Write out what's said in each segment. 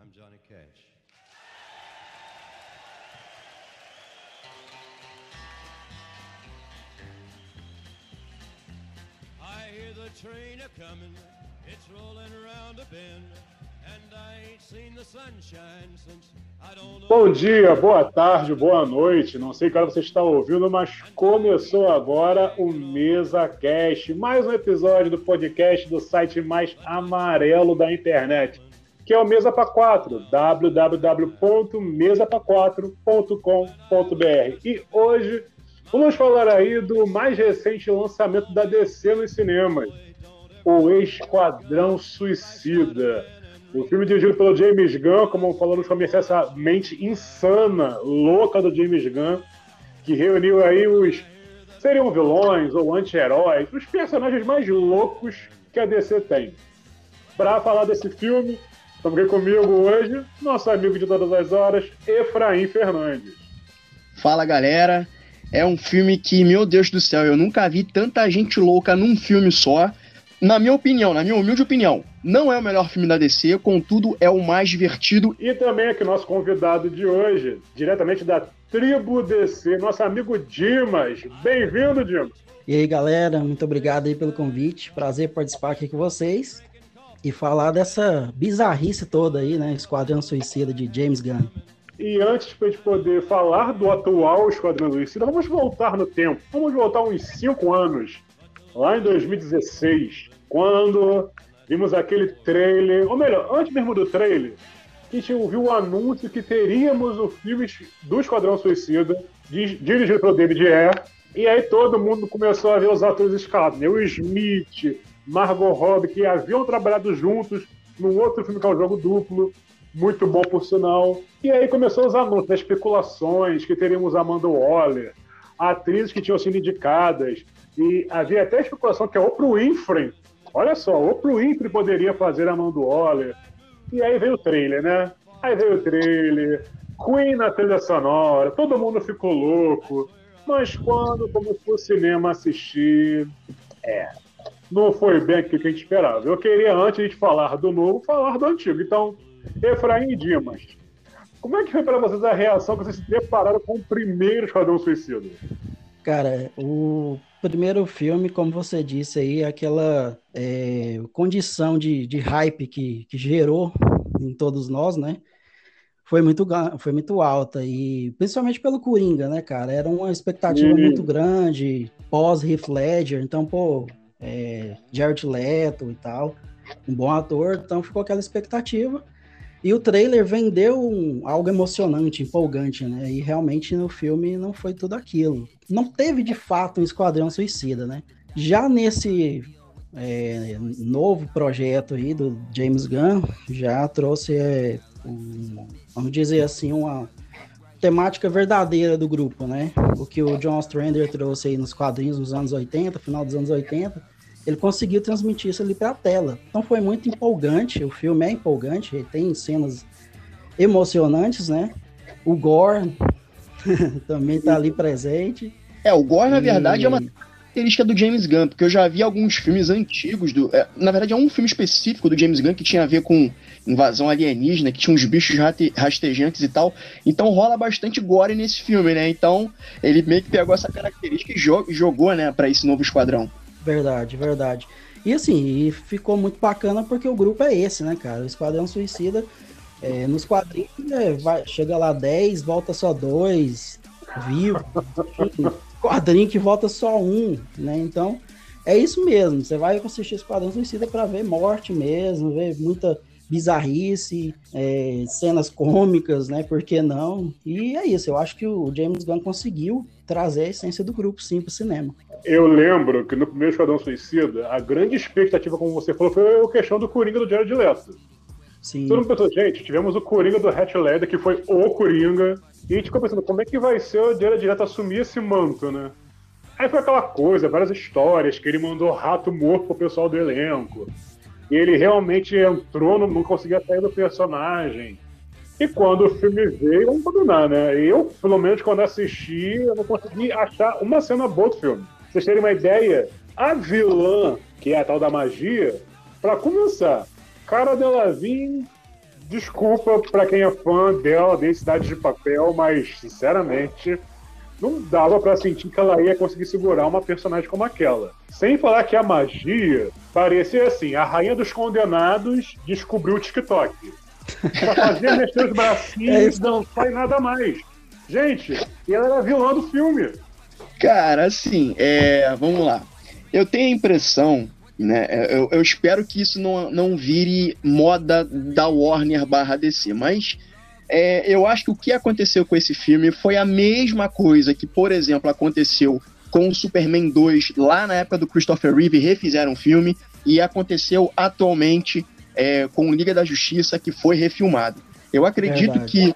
I'm Johnny Cash. I hear the train a coming, it's rolling around a bend, and I ain't seen the sunshine since I don't know. Bom dia, boa tarde, boa noite. Não sei qual você está ouvindo, mas começou agora o Mesa Cast, mais um episódio do podcast do site mais amarelo da internet, que é o Mesa para 4, www.mesapa4.com.br. E hoje vamos falar aí do mais recente lançamento da DC nos cinemas, o Esquadrão Suicida. O filme dirigido pelo James Gunn, como falamos com essa mente insana, louca do James Gunn, que reuniu aí os seriam vilões ou anti-heróis, os personagens mais loucos que a DC tem. Para falar desse filme, estamos aqui comigo hoje, nosso amigo de todas as horas, Efraim Fernandes. Fala galera, é um filme que, meu Deus do céu, eu nunca vi tanta gente louca num filme só. Na minha opinião, na minha humilde opinião, não é o melhor filme da DC, contudo é o mais divertido. E também aqui nosso convidado de hoje, diretamente da Tribo DC, nosso amigo Dimas. Bem-vindo, Dimas. E aí, galera, muito obrigado aí pelo convite. Prazer participar aqui com vocês e falar dessa bizarrice toda aí, né? Esquadrão Suicida de James Gunn. E antes de poder falar do atual Esquadrão Suicida, vamos voltar no tempo. Vamos voltar uns 5 anos, lá em 2016, quando vimos aquele trailer, ou melhor, antes mesmo do trailer, que a gente ouviu o anúncio que teríamos o filme do Esquadrão Suicida, dirigido pelo David Ayer, e aí todo mundo começou a ver os atores escalados, né? O Smith, Margot Robbie, que haviam trabalhado juntos num outro filme que é o Jogo Duplo, muito bom por sinal. E aí começou os anúncios, as especulações que teríamos Amanda Waller, atrizes que tinham sido indicadas, e havia até especulação que a Oprah Winfrey, olha só, Oprah Winfrey poderia fazer Amanda Waller. E aí veio o trailer, né? Aí veio o trailer, Queen na trilha sonora, todo mundo ficou louco. Mas quando começou o cinema assistir, é, não foi bem aquilo que a gente esperava. Eu queria, antes de falar do novo, falar do antigo. Então, Efraim Dimas, como é que foi para vocês a reação que vocês se depararam com o primeiro Esquadrão Suicida? Cara, o primeiro filme, como você disse aí, aquela é, condição de, de hype que, que gerou em todos nós, né? Foi muito, foi muito alta, e principalmente pelo Coringa, né, cara? Era uma expectativa Sim. muito grande, pós-Heath Ledger, então, pô, é, Jared Leto e tal, um bom ator, então ficou aquela expectativa. E o trailer vendeu um, algo emocionante, empolgante, né? E realmente no filme não foi tudo aquilo. Não teve de fato um Esquadrão Suicida, né? Já nesse é, novo projeto aí do James Gunn, já trouxe, é, um, vamos dizer assim, uma temática verdadeira do grupo, né? O que o John Strander trouxe aí nos quadrinhos nos anos 80, final dos anos 80, ele conseguiu transmitir isso ali para a tela. Então foi muito empolgante, o filme é empolgante, ele tem cenas emocionantes, né? O Gore também está ali presente. É, o Gore, na verdade, é uma característica do James Gunn, porque eu já vi alguns filmes antigos do. É, na verdade, é um filme específico do James Gunn que tinha a ver com invasão alienígena, que tinha uns bichos rastejantes e tal. Então rola bastante gore nesse filme, né? Então ele meio que pegou essa característica e jogou, né, para esse novo esquadrão. Verdade, verdade. E assim, e ficou muito bacana porque o grupo é esse, né, cara? O Esquadrão Suicida, é, nos quadrinhos, é, vai, chega lá 10, volta só 2, vivo. quadrinho que volta só um, né? Então, é isso mesmo. Você vai assistir Esquadrão Suicida para ver morte mesmo, ver muita bizarrice, é, cenas cômicas, né? Por que não? E é isso. Eu acho que o James Gunn conseguiu trazer a essência do grupo, sim, pro cinema. Eu lembro que no primeiro Esquadrão Suicida, a grande expectativa, como você falou, foi a questão do Coringa do Jared Leto. Sim. Todo mundo pensou, gente, tivemos o Coringa do Hatch Ledger, que foi o Coringa, e a gente ficou pensando, como é que vai ser o Jared Leto assumir esse manto, né? Aí foi aquela coisa, várias histórias, que ele mandou rato morto pro pessoal do elenco. E ele realmente entrou, não, não conseguia sair do personagem. E quando o filme veio, vamos combinar, né? Eu, pelo menos, quando assisti, eu não consegui achar uma cena boa do filme. Pra vocês terem uma ideia, a vilã, que é a tal da magia, para começar, Cara Delevingne desculpa pra quem é fã dela, de Cidade de Papel, mas, sinceramente, não dava para sentir que ela ia conseguir segurar uma personagem como aquela. Sem falar que a magia parecia assim: a rainha dos condenados descobriu o TikTok. Só fazia mexer os bracinhos, é não sai nada mais. Gente, e ela era vilã do filme. Cara, assim, é, vamos lá. Eu tenho a impressão, né? Eu, eu espero que isso não, não vire moda da Warner barra DC, mas é, eu acho que o que aconteceu com esse filme foi a mesma coisa que, por exemplo, aconteceu com o Superman 2 lá na época do Christopher Reeve, refizeram o filme, e aconteceu atualmente é, com Liga da Justiça, que foi refilmado. Eu acredito Verdade. que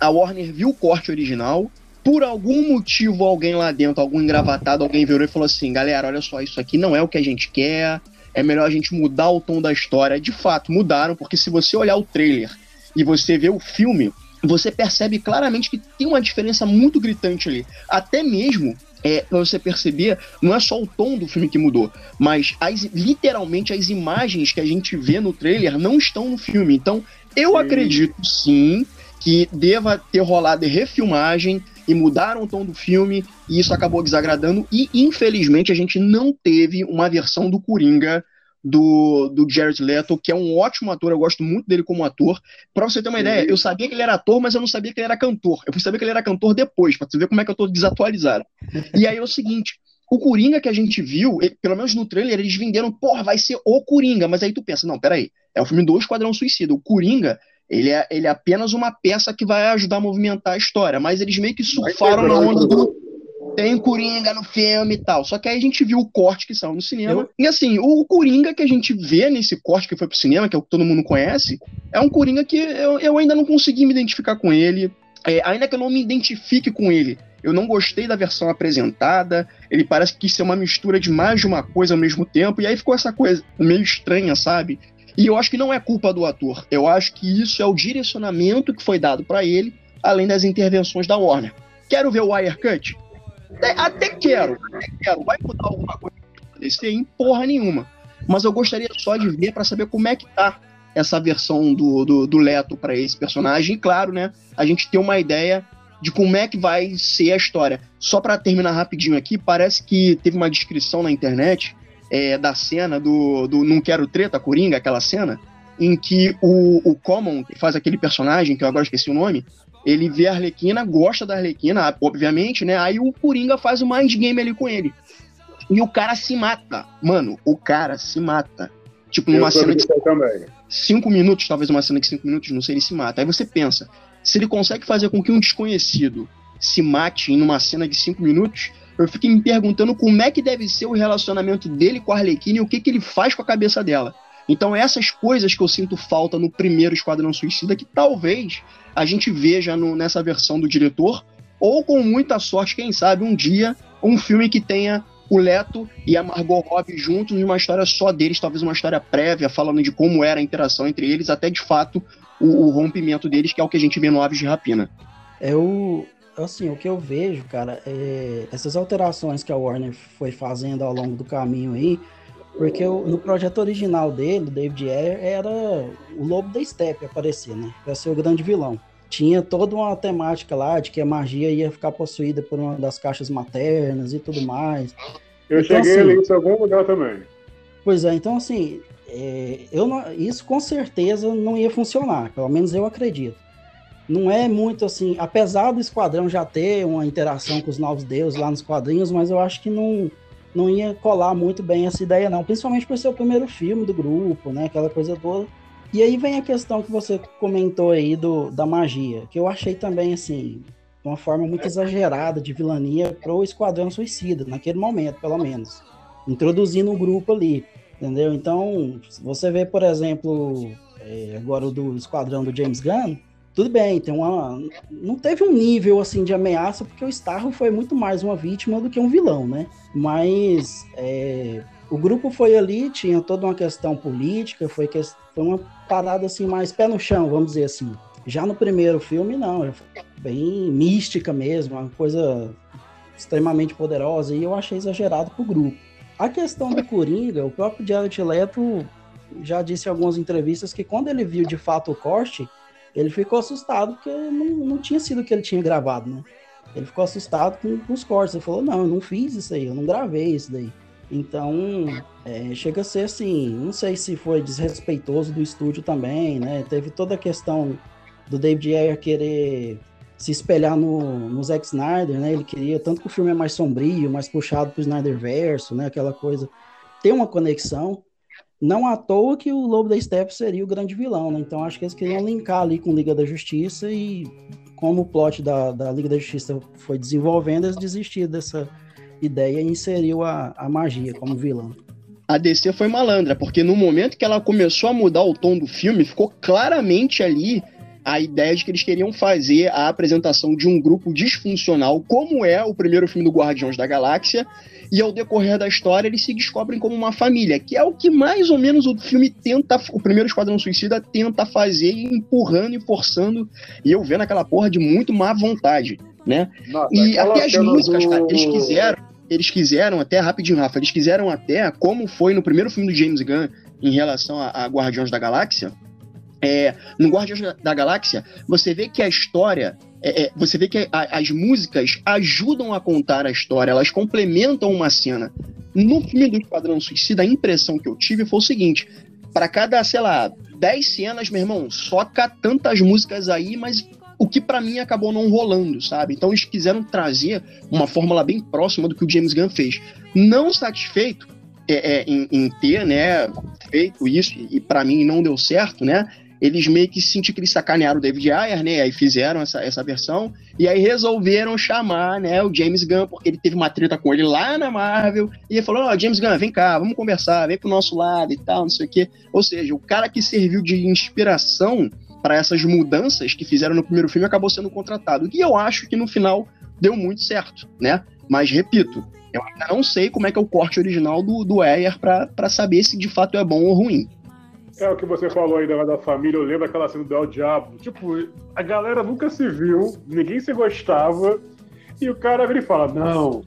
a Warner viu o corte original, por algum motivo alguém lá dentro, algum engravatado, alguém virou e falou assim, galera, olha só, isso aqui não é o que a gente quer, é melhor a gente mudar o tom da história. De fato, mudaram, porque se você olhar o trailer e você vê o filme, você percebe claramente que tem uma diferença muito gritante ali. Até mesmo é, para você perceber, não é só o tom do filme que mudou, mas as, literalmente as imagens que a gente vê no trailer não estão no filme. Então, eu sim. acredito sim que deva ter rolado refilmagem e mudaram o tom do filme e isso acabou desagradando e infelizmente a gente não teve uma versão do Coringa do, do Jared Leto, que é um ótimo ator, eu gosto muito dele como ator. Pra você ter uma ideia, eu sabia que ele era ator, mas eu não sabia que ele era cantor. Eu fui saber que ele era cantor depois, pra você ver como é que eu tô desatualizado. e aí é o seguinte, o Coringa que a gente viu, ele, pelo menos no trailer, eles venderam, porra, vai ser o Coringa, mas aí tu pensa, não, peraí, é o filme do Esquadrão Suicida, o Coringa, ele é, ele é apenas uma peça que vai ajudar a movimentar a história, mas eles meio que surfaram na onda do tem Coringa no filme e tal. Só que aí a gente viu o corte que saiu no cinema. Eu... E assim, o Coringa que a gente vê nesse corte que foi pro cinema, que é o que todo mundo conhece, é um Coringa que eu, eu ainda não consegui me identificar com ele. É, ainda que eu não me identifique com ele, eu não gostei da versão apresentada. Ele parece que quis ser uma mistura de mais de uma coisa ao mesmo tempo. E aí ficou essa coisa meio estranha, sabe? E eu acho que não é culpa do ator. Eu acho que isso é o direcionamento que foi dado para ele, além das intervenções da Warner. Quero ver o Wirecut? Até, até quero, até quero. Vai mudar alguma coisa desse em porra nenhuma. Mas eu gostaria só de ver para saber como é que tá essa versão do, do, do Leto para esse personagem. E claro, né? A gente ter uma ideia de como é que vai ser a história. Só para terminar rapidinho aqui, parece que teve uma descrição na internet é, da cena do, do Não Quero Treta, Coringa, aquela cena, em que o, o Common, que faz aquele personagem, que eu agora esqueci o nome, ele vê a Arlequina, gosta da Arlequina, obviamente, né? Aí o Coringa faz o mind game ali com ele. E o cara se mata. Mano, o cara se mata. Tipo, numa cena de cinco minutos, talvez uma cena de cinco minutos, não sei, ele se mata. Aí você pensa, se ele consegue fazer com que um desconhecido se mate em uma cena de cinco minutos, eu fiquei me perguntando como é que deve ser o relacionamento dele com a Arlequina e o que, que ele faz com a cabeça dela. Então, essas coisas que eu sinto falta no primeiro Esquadrão Suicida, que talvez a gente veja no, nessa versão do diretor, ou com muita sorte, quem sabe, um dia, um filme que tenha o Leto e a Margot Robbie juntos em uma história só deles, talvez uma história prévia, falando de como era a interação entre eles, até de fato o, o rompimento deles, que é o que a gente vê no Aves de Rapina. É o. Assim, o que eu vejo, cara, é essas alterações que a Warner foi fazendo ao longo do caminho aí, porque no projeto original dele, David Ayer, era o Lobo da Steppe aparecer, né? Pra ser o grande vilão. Tinha toda uma temática lá de que a magia ia ficar possuída por uma das caixas maternas e tudo mais. Eu então, cheguei assim, ali em algum lugar também. Pois é, então assim, é, eu não, isso com certeza não ia funcionar, pelo menos eu acredito. Não é muito assim, apesar do Esquadrão já ter uma interação com os Novos Deuses lá nos quadrinhos, mas eu acho que não, não ia colar muito bem essa ideia, não. Principalmente por ser o primeiro filme do grupo, né? Aquela coisa toda. E aí vem a questão que você comentou aí do, da magia, que eu achei também, assim, uma forma muito exagerada de vilania pro Esquadrão Suicida, naquele momento, pelo menos. Introduzindo o grupo ali, entendeu? Então, você vê, por exemplo, é, agora o do Esquadrão do James Gunn, tudo bem, tem uma. Não teve um nível assim de ameaça, porque o Starro foi muito mais uma vítima do que um vilão, né? Mas é, o grupo foi ali, tinha toda uma questão política, foi, que, foi uma parada assim, mais pé no chão, vamos dizer assim. Já no primeiro filme, não, bem mística mesmo, uma coisa extremamente poderosa, e eu achei exagerado pro grupo. A questão do Coringa, o próprio Jared Leto já disse em algumas entrevistas que quando ele viu de fato o corte, ele ficou assustado porque não, não tinha sido o que ele tinha gravado, né? Ele ficou assustado com, com os cortes. Ele falou: Não, eu não fiz isso aí, eu não gravei isso daí. Então, é, chega a ser assim, não sei se foi desrespeitoso do estúdio também, né? Teve toda a questão do David Ayer querer se espelhar no, no Zack Snyder, né? Ele queria, tanto que o filme é mais sombrio, mais puxado pro Snyder Verso, né? Aquela coisa. Tem uma conexão. Não à toa que o Lobo da Steppe seria o grande vilão, né? Então acho que eles queriam linkar ali com Liga da Justiça e como o plot da, da Liga da Justiça foi desenvolvendo, eles desistiram dessa ideia e inseriu a, a magia como vilã. A DC foi malandra, porque no momento que ela começou a mudar o tom do filme, ficou claramente ali a ideia de que eles queriam fazer a apresentação de um grupo disfuncional, como é o primeiro filme do Guardiões da Galáxia, e ao decorrer da história eles se descobrem como uma família, que é o que mais ou menos o filme tenta, o primeiro Esquadrão Suicida tenta fazer, empurrando e forçando, e eu vendo aquela porra de muito má vontade, né? Nossa, e até as músicas, do... cara, eles quiseram eles quiseram até, rapidinho, Rafa, eles quiseram até, como foi no primeiro filme do James Gunn em relação a, a Guardiões da Galáxia, é, no Guardiões da Galáxia, você vê que a história, é, é, você vê que a, as músicas ajudam a contar a história, elas complementam uma cena. No filme do Esquadrão Suicida, a impressão que eu tive foi o seguinte: para cada, sei lá, 10 cenas, meu irmão, soca tantas músicas aí, mas o que para mim acabou não rolando, sabe? Então eles quiseram trazer uma fórmula bem próxima do que o James Gunn fez. Não satisfeito é, é, em, em, ter, né, feito isso e para mim não deu certo, né? Eles meio que sentiram que eles sacanearam o David Ayer, né? Aí fizeram essa, essa versão e aí resolveram chamar, né, o James Gunn porque ele teve uma treta com ele lá na Marvel e ele falou: "Ó, oh, James Gunn, vem cá, vamos conversar, vem pro nosso lado e tal, não sei o quê". Ou seja, o cara que serviu de inspiração para essas mudanças que fizeram no primeiro filme acabou sendo contratado. E eu acho que no final deu muito certo, né? Mas repito, eu ainda não sei como é que é o corte original do, do Ayer para saber se de fato é bom ou ruim. É o que você falou aí da, da família, eu lembro aquela cena do El Diabo. Tipo, a galera nunca se viu, ninguém se gostava, e o cara vira e fala: Não,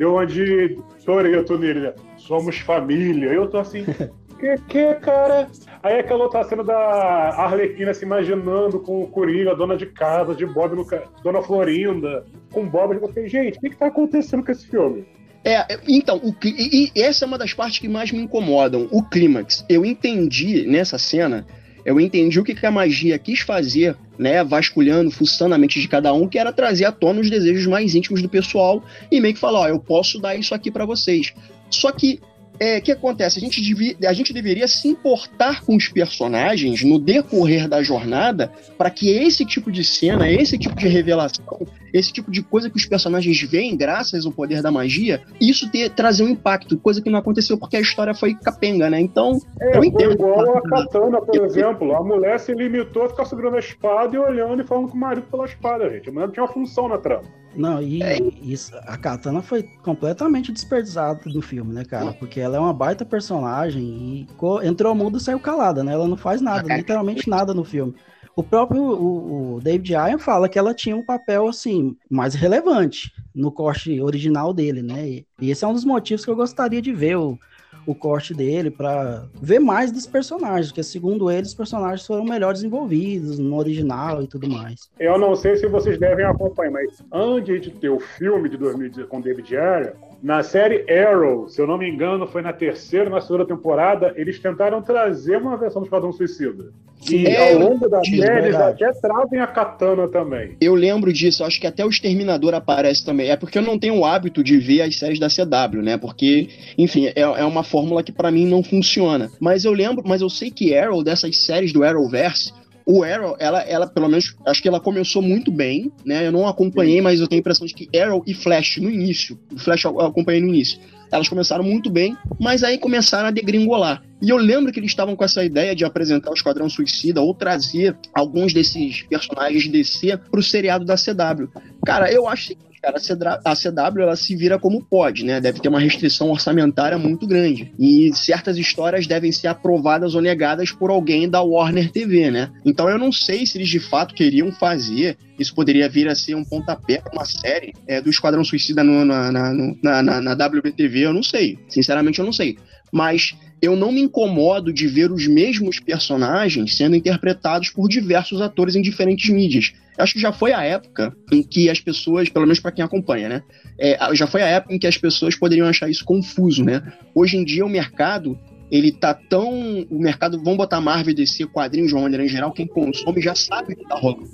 eu onde Toreto nele, somos família. Eu tô assim, que que, cara? Aí aquela outra cena da Arlequina se imaginando com o Coringa, dona de casa, de Bob no Dona Florinda, com Bob. Eu falei, gente, o que, que tá acontecendo com esse filme? É, então, o, e, e essa é uma das partes que mais me incomodam, o clímax. Eu entendi nessa cena, eu entendi o que, que a magia quis fazer, né, vasculhando, fuçando a mente de cada um, que era trazer à tona os desejos mais íntimos do pessoal e meio que falar, ó, eu posso dar isso aqui para vocês. Só que é, que acontece? A gente, devia, a gente deveria se importar com os personagens no decorrer da jornada para que esse tipo de cena, esse tipo de revelação, esse tipo de coisa que os personagens veem graças ao poder da magia, isso ter, trazer um impacto, coisa que não aconteceu porque a história foi capenga, né? Então, é, eu entendo. igual a Katana, por exemplo. A mulher se limitou a ficar segurando a espada e olhando e falando com o marido pela espada, gente. A mulher não tinha uma função na trama. Não, e é. isso, a Katana foi completamente desperdiçada do filme, né, cara? Porque ela é uma baita personagem e entrou mudo e saiu calada, né? Ela não faz nada, literalmente nada no filme. O próprio o, o David Ayer fala que ela tinha um papel, assim, mais relevante no corte original dele, né? E, e esse é um dos motivos que eu gostaria de ver o, o corte dele para ver mais dos personagens, porque segundo ele os personagens foram melhor desenvolvidos no original e tudo mais. Eu não sei se vocês devem acompanhar, mas antes de ter o filme de 2010 com David Ayer, na série Arrow, se eu não me engano, foi na terceira, na segunda temporada, eles tentaram trazer uma versão do Esquadrão Suicida. Sim, e é, ao longo da série, eles até trazem a katana também. Eu lembro disso, acho que até o Exterminador aparece também. É porque eu não tenho o hábito de ver as séries da CW, né? Porque, enfim, é, é uma fórmula que para mim não funciona. Mas eu lembro, mas eu sei que Arrow, dessas séries do Arrowverse, o Arrow, ela, ela, pelo menos, acho que ela começou muito bem, né? Eu não acompanhei, mas eu tenho a impressão de que Arrow e Flash no início, o Flash eu acompanhei no início, elas começaram muito bem, mas aí começaram a degringolar. E eu lembro que eles estavam com essa ideia de apresentar o Esquadrão Suicida ou trazer alguns desses personagens DC pro seriado da CW. Cara, eu acho cara, a CW ela se vira como pode, né? Deve ter uma restrição orçamentária muito grande. E certas histórias devem ser aprovadas ou negadas por alguém da Warner TV, né? Então eu não sei se eles de fato queriam fazer. Isso poderia vir a ser um pontapé para uma série é, do Esquadrão Suicida no, na, na, na, na, na WBTV, eu não sei. Sinceramente, eu não sei. Mas eu não me incomodo de ver os mesmos personagens sendo interpretados por diversos atores em diferentes mídias. Eu acho que já foi a época em que as pessoas, pelo menos para quem acompanha, né? É, já foi a época em que as pessoas poderiam achar isso confuso, né? Hoje em dia o mercado ele tá tão. O mercado, vamos botar Marvel DC, quadrinhos de uma maneira em geral, quem consome já sabe o que tá rolando.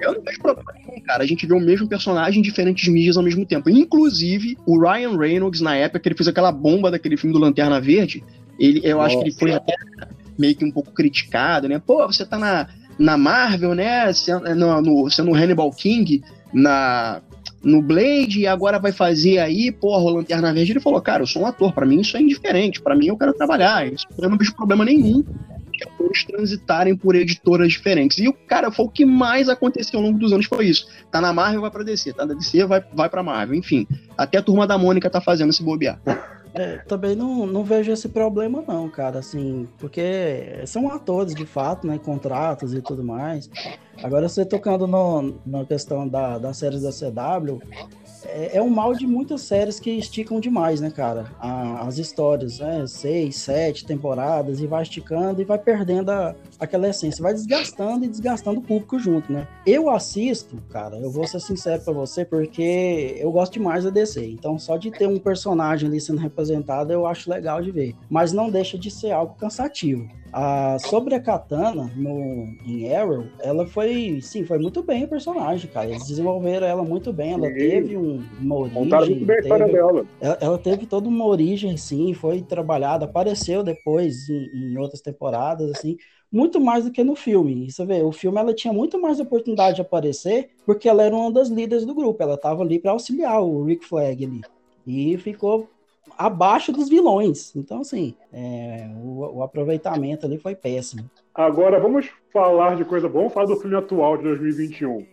Eu não vejo problema nenhum, cara. A gente vê o mesmo personagem em diferentes mídias ao mesmo tempo. Inclusive, o Ryan Reynolds, na época que ele fez aquela bomba daquele filme do Lanterna Verde, ele, eu Nossa. acho que ele foi até meio que um pouco criticado, né? Pô, você tá na, na Marvel, né? Sendo no, sendo Hannibal King na, no Blade e agora vai fazer aí, porra, o Lanterna Verde. Ele falou, cara, eu sou um ator, para mim isso é indiferente, para mim eu quero trabalhar, isso eu não vejo problema nenhum de atores transitarem por editoras diferentes. E o cara, foi o que mais aconteceu ao longo dos anos, foi isso. Tá na Marvel, vai pra DC, tá na DC, vai, vai pra Marvel, enfim. Até a turma da Mônica tá fazendo esse bobear. É, também não, não vejo esse problema não, cara, assim, porque são atores de fato, né, contratos e tudo mais. Agora você tocando no, na questão da, das séries da CW, é, é um mal de muitas séries que esticam demais, né, cara? A, as histórias, né? Seis, sete temporadas e vai esticando e vai perdendo a, aquela essência, vai desgastando e desgastando o público junto, né? Eu assisto, cara, eu vou ser sincero para você, porque eu gosto demais da DC. Então, só de ter um personagem ali sendo representado, eu acho legal de ver. Mas não deixa de ser algo cansativo. A, sobre a Katana no, em Arrow, ela foi, sim, foi muito bem o personagem, cara. Eles desenvolveram ela muito bem. Ela sim. teve um, uma origem. Muito bem a história dela. Ela, ela, teve toda uma origem, sim, foi trabalhada, apareceu depois em, em, outras temporadas, assim, muito mais do que no filme. Você vê, o filme ela tinha muito mais oportunidade de aparecer, porque ela era uma das líderes do grupo. Ela estava ali para auxiliar o Rick Flag ali. E ficou abaixo dos vilões. Então, assim, é, o, o, aproveitamento ali foi péssimo. Agora, vamos falar de coisa boa. Vamos falar do filme atual de 2021.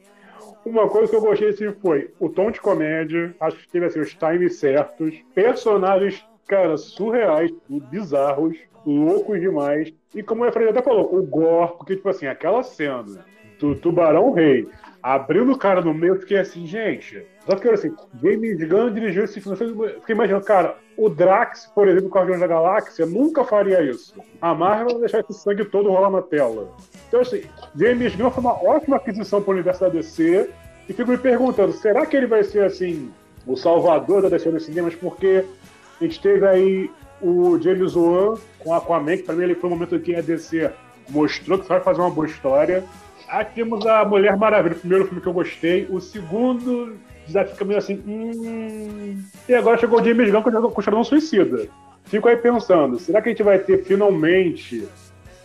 Uma coisa que eu gostei assim, foi o tom de comédia, acho que teve assim, os times certos, personagens, cara, surreais, bizarros, loucos demais. E como a Fred até falou, o gore, porque, tipo assim, aquela cena do Tubarão Rei abrindo o cara no meio, eu fiquei assim, gente. Só que assim, James Gunn dirigiu esse filme. Eu fiquei imaginando, cara, o Drax, por exemplo, Guardiões da Galáxia, nunca faria isso. A Marvel vai deixar esse sangue todo rolar na tela. Então, assim, James Gunn foi uma ótima aquisição para o universo da DC. E fico me perguntando, será que ele vai ser, assim, o salvador da DC nos cinemas? Porque a gente teve aí o James Wan com Aquaman, que para mim ele foi o momento em que a DC mostrou que vai fazer uma boa história. Aqui temos a Mulher Maravilha, o primeiro filme que eu gostei. O segundo já fica meio assim. Hum... E agora chegou o James Gunn com o Esquadrão Suicida. Fico aí pensando, será que a gente vai ter finalmente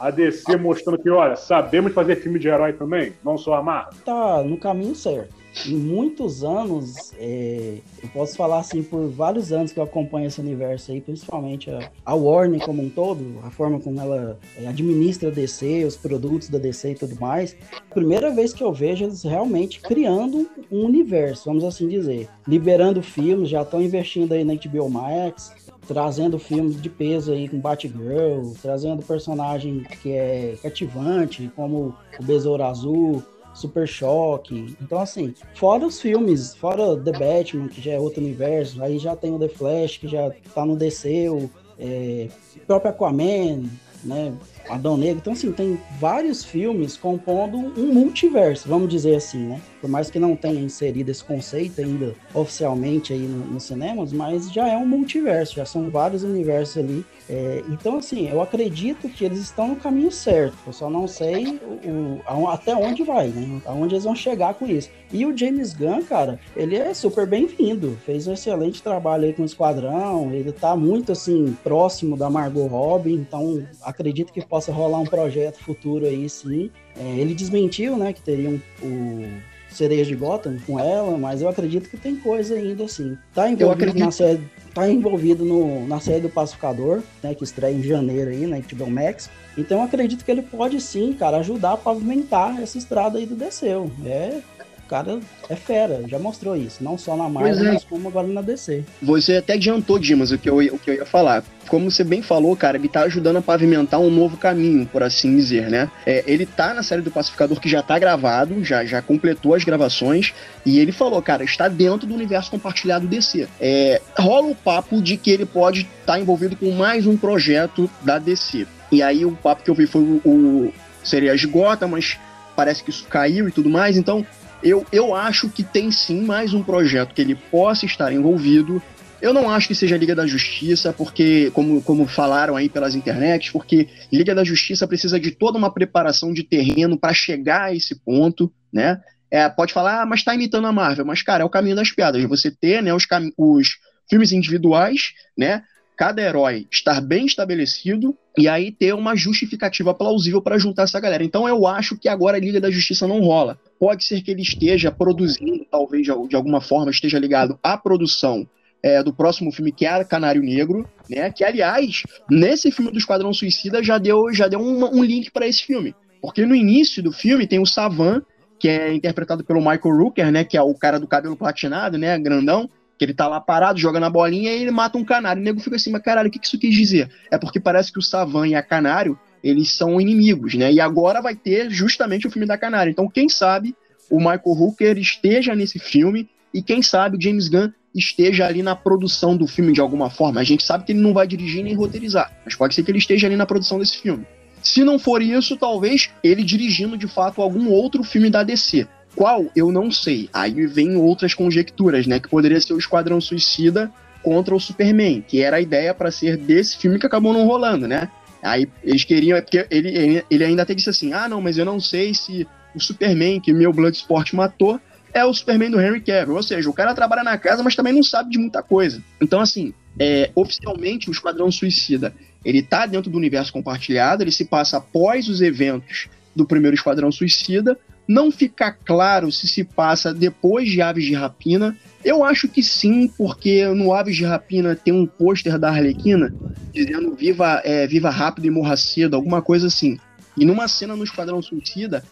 a DC mostrando que, olha, sabemos fazer filme de herói também? Não só amar? Tá no caminho certo em muitos anos, é, eu posso falar assim, por vários anos que eu acompanho esse universo aí, principalmente a, a Warner como um todo, a forma como ela é, administra a DC, os produtos da DC e tudo mais. Primeira vez que eu vejo eles realmente criando um universo, vamos assim dizer. Liberando filmes, já estão investindo aí na HBO Max, trazendo filmes de peso aí com Batgirl, trazendo personagem que é cativante, como o Besouro Azul, Super Choque. Então, assim, fora os filmes, fora The Batman, que já é outro universo, aí já tem o The Flash, que já tá no DC, o é, próprio Aquaman, né? Adão Negro. Então, assim, tem vários filmes compondo um multiverso, vamos dizer assim, né? Por mais que não tenha inserido esse conceito ainda oficialmente aí nos no cinemas, mas já é um multiverso, já são vários universos ali. É, então, assim, eu acredito que eles estão no caminho certo. Eu só não sei o, o, até onde vai, né? Aonde eles vão chegar com isso. E o James Gunn, cara, ele é super bem-vindo. Fez um excelente trabalho aí com o Esquadrão. Ele tá muito, assim, próximo da Margot Robbie. Então, acredito que possa rolar um projeto futuro aí, sim. É, ele desmentiu, né, que teria um, o Sereias de Gotham com ela, mas eu acredito que tem coisa ainda assim. Tá envolvido na série, tá envolvido no, na série do Pacificador, né, que estreia em janeiro aí na HBO Max. Então eu acredito que ele pode sim, cara, ajudar a pavimentar essa estrada aí do Desceu. É O cara é fera, já mostrou isso. Não só na Marvel, é. mas como agora na DC. Você até adiantou, Dimas, o que, eu, o que eu ia falar. Como você bem falou, cara, ele tá ajudando a pavimentar um novo caminho, por assim dizer, né? É, ele tá na série do Pacificador que já tá gravado, já, já completou as gravações, e ele falou, cara, está dentro do universo compartilhado DC. É, rola o papo de que ele pode estar tá envolvido com mais um projeto da DC. E aí o papo que eu vi foi o, o seria esgota, mas parece que isso caiu e tudo mais. Então, eu, eu acho que tem sim mais um projeto que ele possa estar envolvido. Eu não acho que seja Liga da Justiça, porque, como, como falaram aí pelas internets, porque Liga da Justiça precisa de toda uma preparação de terreno para chegar a esse ponto, né? É, pode falar, ah, mas está imitando a Marvel. Mas, cara, é o caminho das piadas. Você ter né, os, os filmes individuais, né? Cada herói estar bem estabelecido e aí ter uma justificativa plausível para juntar essa galera. Então eu acho que agora a Liga da Justiça não rola. Pode ser que ele esteja produzindo, talvez de alguma forma esteja ligado à produção é, do próximo filme que é Canário Negro, né? Que aliás nesse filme do Esquadrão Suicida já deu já deu um, link para esse filme, porque no início do filme tem o Savan que é interpretado pelo Michael Rooker, né? Que é o cara do cabelo platinado, né? Grandão que ele tá lá parado, jogando a bolinha e ele mata um canário. O nego fica assim, mas caralho, o que isso quis dizer? É porque parece que o Savan e a Canário, eles são inimigos, né? E agora vai ter justamente o filme da Canário. Então, quem sabe o Michael Hooker esteja nesse filme e quem sabe o James Gunn esteja ali na produção do filme de alguma forma. A gente sabe que ele não vai dirigir nem roteirizar, mas pode ser que ele esteja ali na produção desse filme. Se não for isso, talvez ele dirigindo de fato algum outro filme da DC. Qual? Eu não sei. Aí vem outras conjecturas, né? Que poderia ser o Esquadrão Suicida contra o Superman, que era a ideia para ser desse filme que acabou não rolando, né? Aí eles queriam, porque ele, ele ainda até disse assim: ah, não, mas eu não sei se o Superman que meu Bloodsport matou é o Superman do Henry Cavill. Ou seja, o cara trabalha na casa, mas também não sabe de muita coisa. Então, assim, é, oficialmente o Esquadrão Suicida ele tá dentro do universo compartilhado, ele se passa após os eventos do primeiro Esquadrão Suicida, não fica claro se se passa depois de Aves de Rapina. Eu acho que sim, porque no Aves de Rapina tem um pôster da Arlequina dizendo viva, é, viva rápido e morra cedo, alguma coisa assim. E numa cena no Esquadrão Suicida,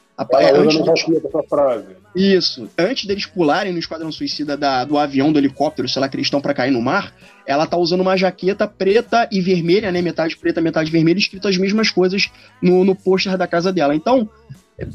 é, antes deles... Isso. Antes deles pularem no Esquadrão Suicida da, do avião, do helicóptero, sei lá, que eles estão pra cair no mar, ela tá usando uma jaqueta preta e vermelha, né? Metade preta, metade vermelha, escrito as mesmas coisas no, no pôster da casa dela. Então,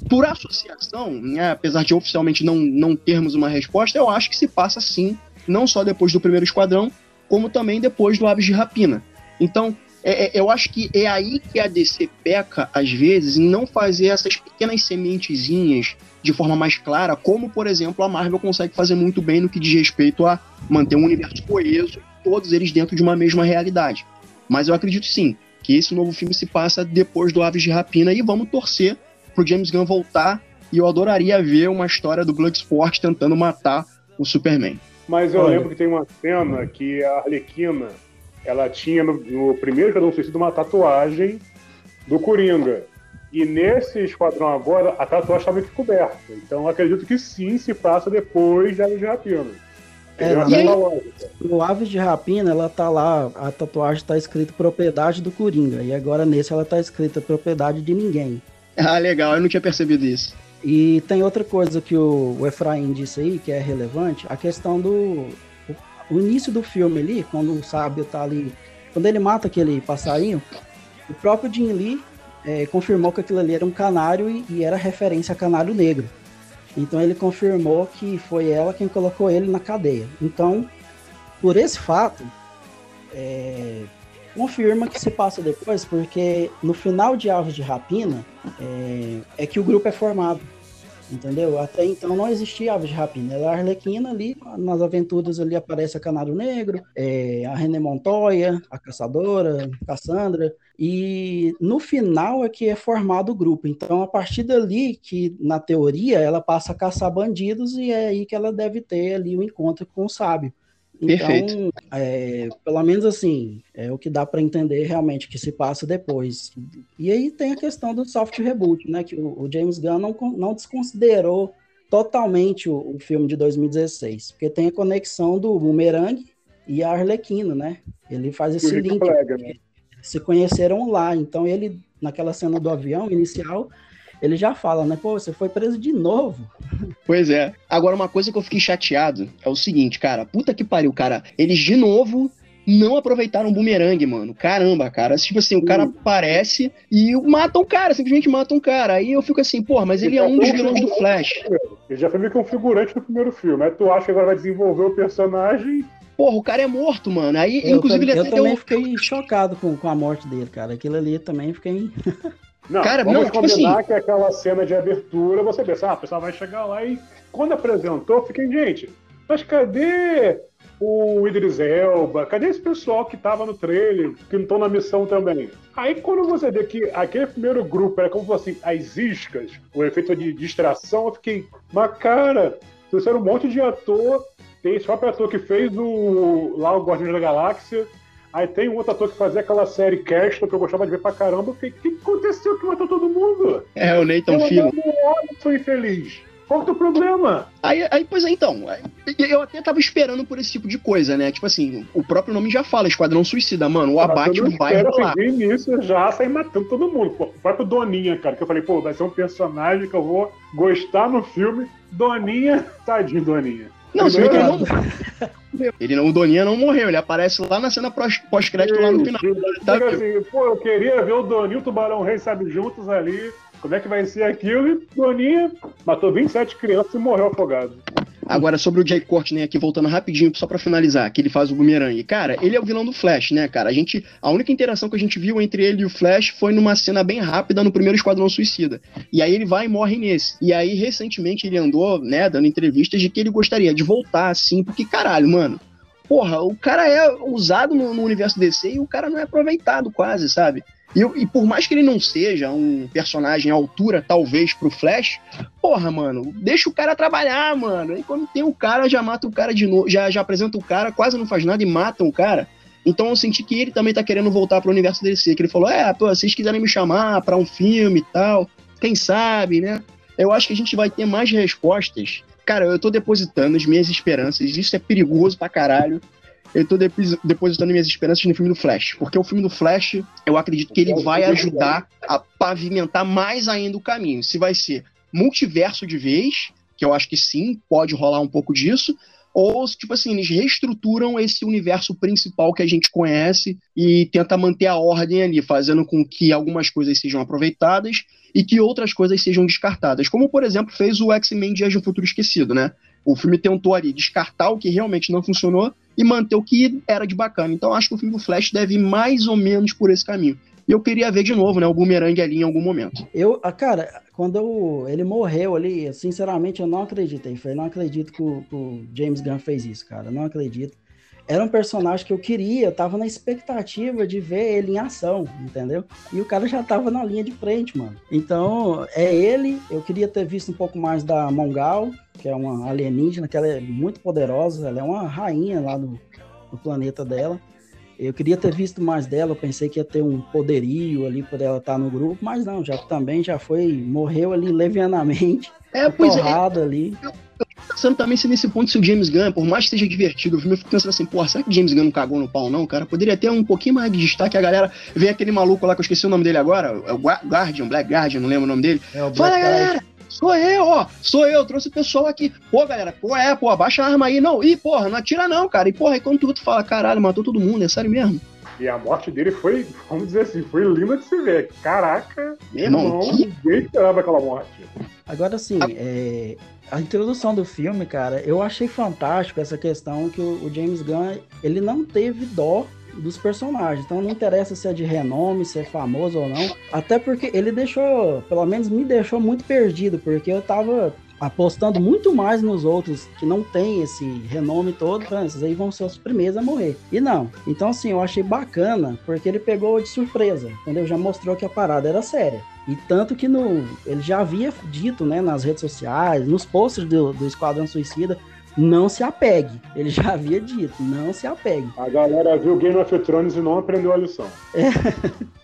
por associação, né, apesar de oficialmente não, não termos uma resposta, eu acho que se passa sim, não só depois do primeiro esquadrão, como também depois do Aves de Rapina. Então, é, é, eu acho que é aí que a DC peca, às vezes, em não fazer essas pequenas sementezinhas de forma mais clara, como, por exemplo, a Marvel consegue fazer muito bem no que diz respeito a manter um universo coeso, todos eles dentro de uma mesma realidade. Mas eu acredito sim que esse novo filme se passa depois do Aves de Rapina e vamos torcer pro James Gunn voltar e eu adoraria ver uma história do Bloodsport tentando matar o Superman. Mas eu Olha. lembro que tem uma cena que a Arlequina ela tinha no, no primeiro Esquadrão Suicida uma tatuagem do Coringa. E nesse esquadrão agora, a tatuagem está meio que coberta. Então acredito que sim se passa depois de Aves de Rapina. É, no Aves de Rapina, ela tá lá, a tatuagem está escrita propriedade do Coringa. E agora nesse ela tá escrita propriedade de ninguém. Ah, legal, eu não tinha percebido isso. E tem outra coisa que o, Efraim disse aí, que é relevante, a questão do. O início do filme ali, quando o sábio tá ali. Quando ele mata aquele passarinho, o próprio Jim Lee é, confirmou que aquilo ali era um canário e, e, era referência a canário negro. Então ele confirmou que foi ela quem colocou ele na cadeia. Então, por esse fato, é, confirma que se passa depois, porque no final de Aves de Rapina é, é, que o grupo é formado. Entendeu? Até então não existia Aves de Rapina. Era a Arlequina ali, nas aventuras ali aparece a Canário Negro, é, a René Montoya, a Caçadora, Cassandra. E no final é que é formado o grupo. Então, a partir dali, que na teoria ela passa a caçar bandidos, e é aí que ela deve ter ali o um encontro com o sábio. Então, é, pelo menos assim, é o que dá para entender realmente que se passa depois. E aí tem a questão do soft reboot, né? Que o, o James Gunn não, não desconsiderou totalmente o, o, filme de 2016, porque tem a conexão do Boomerang e a Arlequina, né? Ele faz esse link. né? Se conheceram lá, então ele naquela cena do avião inicial, ele já fala, né? Pô, você foi preso de novo. Pois é. Agora, uma coisa que eu fiquei chateado é o seguinte, cara. Puta que pariu, cara. Eles de novo não aproveitaram o boomerang, mano. Caramba, cara. Tipo assim, o cara aparece e mata um cara, simplesmente mata um cara. Aí eu fico assim, porra, mas ele é um dos vilões do Flash. Ele já foi meio que um figurante do primeiro filme. Aí tu acha que agora vai desenvolver o personagem. Porra, o cara é morto, mano. Aí, Eu, inclusive, tam- ele eu até também deu. fiquei chocado com, com a morte dele, cara. Aquilo ali também fiquei. Não, Cara, vamos não, tipo combinar assim- que aquela cena de abertura, você pensa, ah, o pessoal vai chegar lá e quando apresentou, fiquei, gente, mas cadê o Idris Elba? Cadê esse pessoal que tava no trailer, que não estão na missão também? Aí quando você vê que aquele primeiro grupo era como fossem as iscas, o efeito de distração, eu fiquei, mas cara, trouxeram um monte de ator, tem esse próprio ator que fez o lá o Guardiões da Galáxia, Aí tem um outro ator que fazia aquela série Castle que eu gostava de ver pra caramba. Eu fiquei, o que aconteceu que matou todo mundo? É, o Nathan menos eu sou infeliz. Qual que é o problema? Aí, aí, pois é, então. Eu até tava esperando por esse tipo de coisa, né? Tipo assim, o próprio nome já fala, Esquadrão Suicida, mano. O abate eu espero, rolar. assim, de início já sair matando todo mundo. Pô, o próprio Doninha, cara, que eu falei, pô, vai ser um personagem que eu vou gostar no filme. Doninha, tadinho, Doninha. Não, se bem que ele não. Ele não, o Doninha não morreu, ele aparece lá na cena pós- pós-crédito lá no final. Tá assim, pô, eu queria ver o Doninho e o Tubarão Rei, sabe, juntos ali. Como é que vai ser aquilo? E Doninha matou 27 crianças e morreu afogado. Agora, sobre o Jay Courtney aqui, voltando rapidinho, só pra finalizar, que ele faz o Boomerang. Cara, ele é o vilão do Flash, né, cara? A gente, a única interação que a gente viu entre ele e o Flash foi numa cena bem rápida no primeiro Esquadrão Suicida. E aí ele vai e morre nesse. E aí, recentemente, ele andou, né, dando entrevistas de que ele gostaria de voltar, assim, porque, caralho, mano, porra, o cara é usado no, no universo DC e o cara não é aproveitado quase, sabe? E, e por mais que ele não seja um personagem à altura, talvez, pro Flash, porra, mano, deixa o cara trabalhar, mano. E quando tem o cara, já mata o cara de novo, já, já apresenta o cara, quase não faz nada e matam o cara. Então eu senti que ele também tá querendo voltar pro universo DC, que ele falou, é, pô, vocês quiserem me chamar pra um filme e tal, quem sabe, né? Eu acho que a gente vai ter mais respostas. Cara, eu tô depositando as minhas esperanças, isso é perigoso pra caralho. Eu tô depos- depositando minhas esperanças no filme do Flash, porque o filme do Flash, eu acredito que ele vai ajudar a pavimentar mais ainda o caminho. Se vai ser multiverso de vez, que eu acho que sim, pode rolar um pouco disso, ou se, tipo assim, eles reestruturam esse universo principal que a gente conhece e tenta manter a ordem ali, fazendo com que algumas coisas sejam aproveitadas e que outras coisas sejam descartadas. Como, por exemplo, fez o X-Men Dias de um Futuro Esquecido, né? O filme tentou ali descartar o que realmente não funcionou e manter o que era de bacana. Então acho que o filme do Flash deve ir mais ou menos por esse caminho. E eu queria ver de novo, né, o Boomerang ali em algum momento. Eu, ah, cara, quando eu- ele morreu ali, sinceramente eu não acreditei. Eu não acredito que o, que o James Gunn fez isso, cara. Não acredito. Era um personagem que eu queria, eu tava na expectativa de ver ele em ação, entendeu? E o cara já tava na linha de frente, mano. Então, é ele. Eu queria ter visto um pouco mais da Mongal, que é uma alienígena, que ela é muito poderosa, ela é uma rainha lá no, no planeta dela. Eu queria ter visto mais dela, eu pensei que ia ter um poderio ali por ela estar no grupo, mas não, já também já foi, morreu ali levianamente, É, pois é, ali. Pensando também se nesse ponto, se o James Gunn, por mais que seja divertido o filme, eu fico pensando assim, porra, será que o James Gunn não cagou no pau, não, cara? Poderia ter um pouquinho mais de destaque, a galera. Vem aquele maluco lá que eu esqueci o nome dele agora, é o Gua- Guardian, Black Guardian, não lembro o nome dele. É o Fala, galera! Sou eu, ó! Sou eu, trouxe o pessoal aqui. Pô, galera, pô, é, pô, abaixa a arma aí. Não, ih, porra, não atira não, cara. E porra, aí quando tu, tu fala, caralho, matou todo mundo, é sério mesmo? E a morte dele foi, vamos dizer assim, foi linda de se ver. Caraca, Meu irmão, que ninguém esperava aquela morte. Agora sim, é, a introdução do filme, cara, eu achei fantástico essa questão que o, o James Gunn, ele não teve dó dos personagens. Então não interessa se é de renome, se é famoso ou não. Até porque ele deixou, pelo menos me deixou muito perdido, porque eu tava apostando muito mais nos outros que não tem esse renome todo, falando, esses aí vão ser os primeiros a morrer. E não. Então, assim, eu achei bacana, porque ele pegou de surpresa, entendeu? Já mostrou que a parada era séria. E tanto que no, ele já havia dito, né, nas redes sociais, nos posts do, do Esquadrão Suicida, não se apegue. Ele já havia dito, não se apegue. A galera viu Game of Thrones e não aprendeu a lição.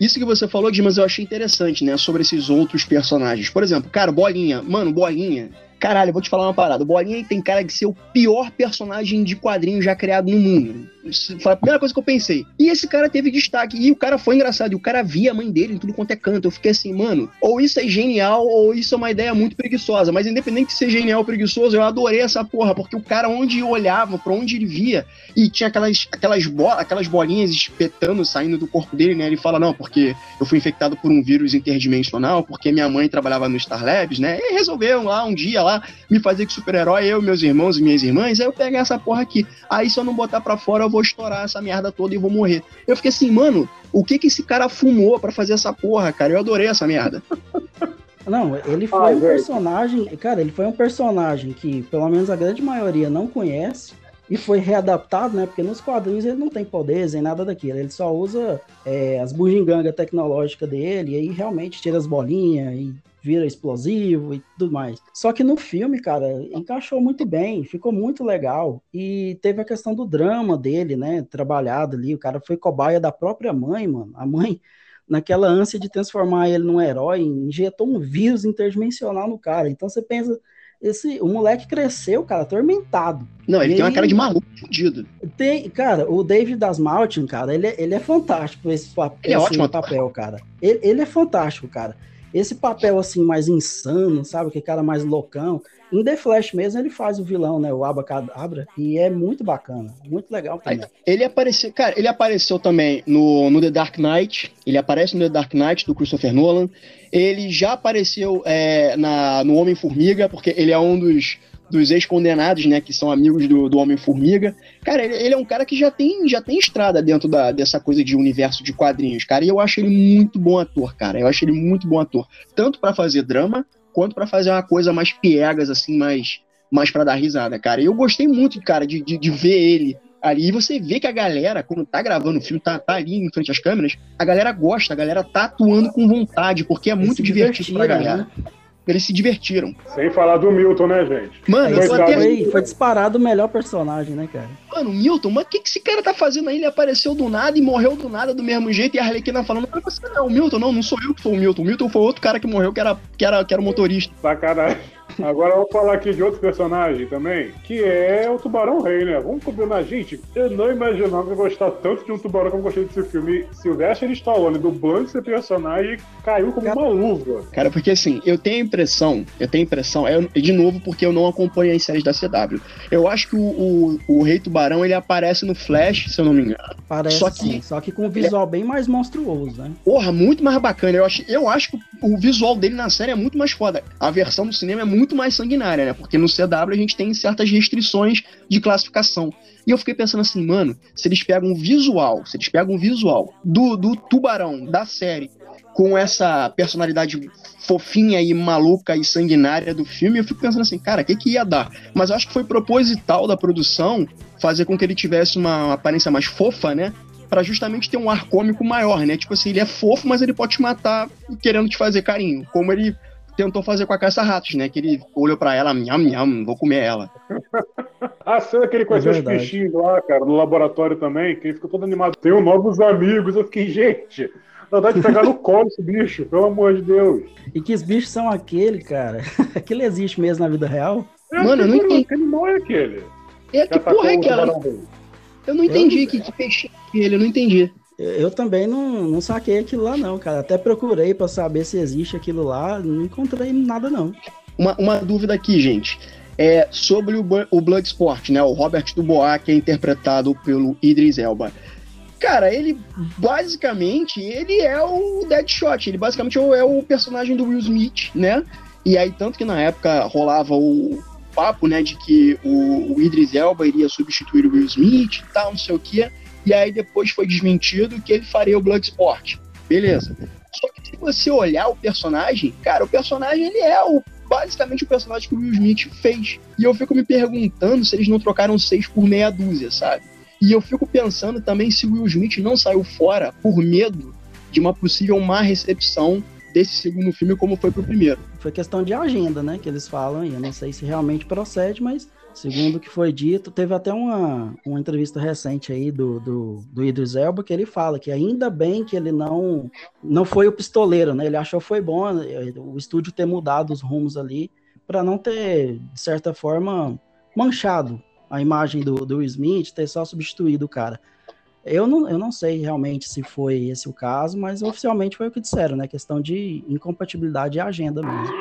Isso que você falou, Dimas, eu achei interessante, né? Sobre esses outros personagens. Por exemplo, cara, Bolinha. Mano, Bolinha. Caralho, vou te falar uma parada. O Bolinha tem cara de ser o pior personagem de quadrinho já criado no mundo. Foi a primeira coisa que eu pensei. E esse cara teve destaque. E o cara foi engraçado. E o cara via a mãe dele em tudo quanto é canto. Eu fiquei assim, mano, ou isso é genial, ou isso é uma ideia muito preguiçosa. Mas independente de ser genial ou preguiçoso, eu adorei essa porra. Porque o cara, onde olhava, pra onde ele via, e tinha aquelas, aquelas, bo aquelas bolinhas espetando, saindo do corpo dele, né? Ele fala, não, porque eu fui infectado por um vírus interdimensional, porque minha mãe trabalhava no Star Labs, né? E resolveram lá um dia lá me fazer que super-herói, eu, meus irmãos e minhas irmãs, aí eu peguei essa porra aqui. Aí se eu não botar pra fora, eu vou estourar essa merda toda e vou morrer. Eu fiquei assim, mano, o que que esse cara fumou para fazer essa porra, cara? Eu adorei essa merda. Não, ele foi ah, um personagem, cara, ele foi um personagem que pelo menos a grande maioria não conhece e foi readaptado, né? Porque nos quadrinhos ele não tem poderes nem nada daquilo, ele só usa é, as bugigangas tecnológicas dele e aí realmente tira as bolinhas e vira explosivo e tudo mais. Só que no filme, cara, encaixou muito bem, ficou muito legal. E teve a questão do drama dele, né? Trabalhado ali. O cara foi cobaia da própria mãe, mano. A mãe, naquela ânsia de transformar ele num herói, injetou um vírus interdimensional no cara. Então você pensa. Esse, o moleque cresceu, cara, atormentado. Não, ele, tem uma cara de maluco fudido. Tem, cara, o David Dasmaltin, cara, ele, é, ele é fantástico esse, ele é ótimo papel, cara. Ele, ele é fantástico, cara. Esse papel assim mais insano, sabe? Que cara mais loucão. Em The Flash mesmo ele faz o vilão, né? O Abacadabra. E é muito bacana, muito legal também. Ele apareceu, cara, ele apareceu também no, no The Dark Knight. Ele aparece no The Dark Knight do Christopher Nolan. Ele já apareceu é, na, no Homem-Formiga, porque ele é um dos dos ex-condenados, né, que são amigos do, do Homem-Formiga. Cara, ele, ele, é um cara que já tem, já tem estrada dentro da, dessa coisa de universo de quadrinhos, cara, e eu acho ele muito bom ator, cara. Eu acho ele muito bom ator, tanto para fazer drama quanto para fazer uma coisa mais piegas assim, mais mais para dar risada, cara. E eu gostei muito, cara, de, de, de ver ele ali. E você vê que a galera, quando tá gravando o filme, tá, tá ali em frente às câmeras, a galera gosta, a galera tá atuando com vontade, porque é muito divertido pra galera. Né? Eles se divertiram. Sem falar do Milton, né, gente? Mano, foi, até... foi disparado o melhor personagem, né, cara? Mano, Milton, mas o que, que esse cara tá fazendo aí? Ele apareceu do nada e morreu do nada do mesmo jeito. E a Arlequina falando, mas você não é o Milton, não, não sou eu que sou o Milton. O Milton foi outro cara que morreu, que era, que era, que era o motorista. Sacanagem. Agora vamos falar aqui de outro personagem também, que é o Tubarão Rei, né? Vamos combinar, gente. Eu não imaginava eu gostar tanto de um tubarão como eu gostei desse filme. Sylvester Stallone, dublando esse personagem, caiu como uma luva. Cara, porque assim, eu tenho a impressão, eu tenho a impressão, é, de novo, porque eu não acompanho as séries da CW. Eu acho que o, o, o Rei Tubarão, ele aparece no Flash, se eu não me engano. Parece só que, sim, só que com um visual é... bem mais monstruoso, né? Porra, muito mais bacana. Eu acho, eu acho que o visual dele na série é muito mais foda. A versão do cinema é muito mais sanguinária, né? Porque no CW a gente tem certas restrições de classificação. E eu fiquei pensando assim, mano, se eles pegam o visual, se eles pegam o visual do, do tubarão da série com essa personalidade fofinha e maluca e sanguinária do filme, eu fico pensando assim, cara, o que, que ia dar? Mas eu acho que foi proposital da produção fazer com que ele tivesse uma aparência mais fofa, né? para justamente ter um ar cômico maior, né? Tipo assim, ele é fofo, mas ele pode te matar querendo te fazer carinho. Como ele tentou fazer com a caça-ratos, né? Que ele olhou para ela, nham, nham, vou comer ela. a cena que ele conheceu é os bichinhos lá, cara, no laboratório também, que ele ficou todo animado. Tenho novos amigos. Eu fiquei, gente, dá vontade de pegar no colo esse bicho, pelo amor de Deus. E que os bichos são aquele, cara? Aquilo existe mesmo na vida real? É, Mano, eu não entendi. Que animal é aquele? É, que porra é aquela? Eu não entendi eu... que, que peixe é ele, eu não entendi. Eu também não, não saquei aquilo lá, não, cara. Até procurei para saber se existe aquilo lá, não encontrei nada, não. Uma, uma dúvida aqui, gente. É sobre o, o Bloodsport, né? O Robert Dubois, que é interpretado pelo Idris Elba. Cara, ele basicamente ele é o Deadshot, ele basicamente é o personagem do Will Smith, né? E aí, tanto que na época rolava o papo, né, de que o, o Idris Elba iria substituir o Will Smith e tal, não sei o quê e aí depois foi desmentido que ele faria o Bloodsport. Beleza. Só que se você olhar o personagem, cara, o personagem ele é o, basicamente o personagem que o Will Smith fez. E eu fico me perguntando se eles não trocaram seis por meia dúzia, sabe? E eu fico pensando também se o Will Smith não saiu fora por medo de uma possível má recepção desse segundo filme como foi pro primeiro. Foi questão de agenda, né, que eles falam, e eu não sei se realmente procede, mas Segundo o que foi dito, teve até uma, uma entrevista recente aí do, do, do Idris Elba que ele fala que ainda bem que ele não não foi o pistoleiro, né? Ele achou foi bom né, o estúdio ter mudado os rumos ali para não ter, de certa forma, manchado a imagem do, do Smith, ter só substituído o cara. Eu não, eu não sei realmente se foi esse o caso, mas oficialmente foi o que disseram, né? Questão de incompatibilidade de agenda mesmo.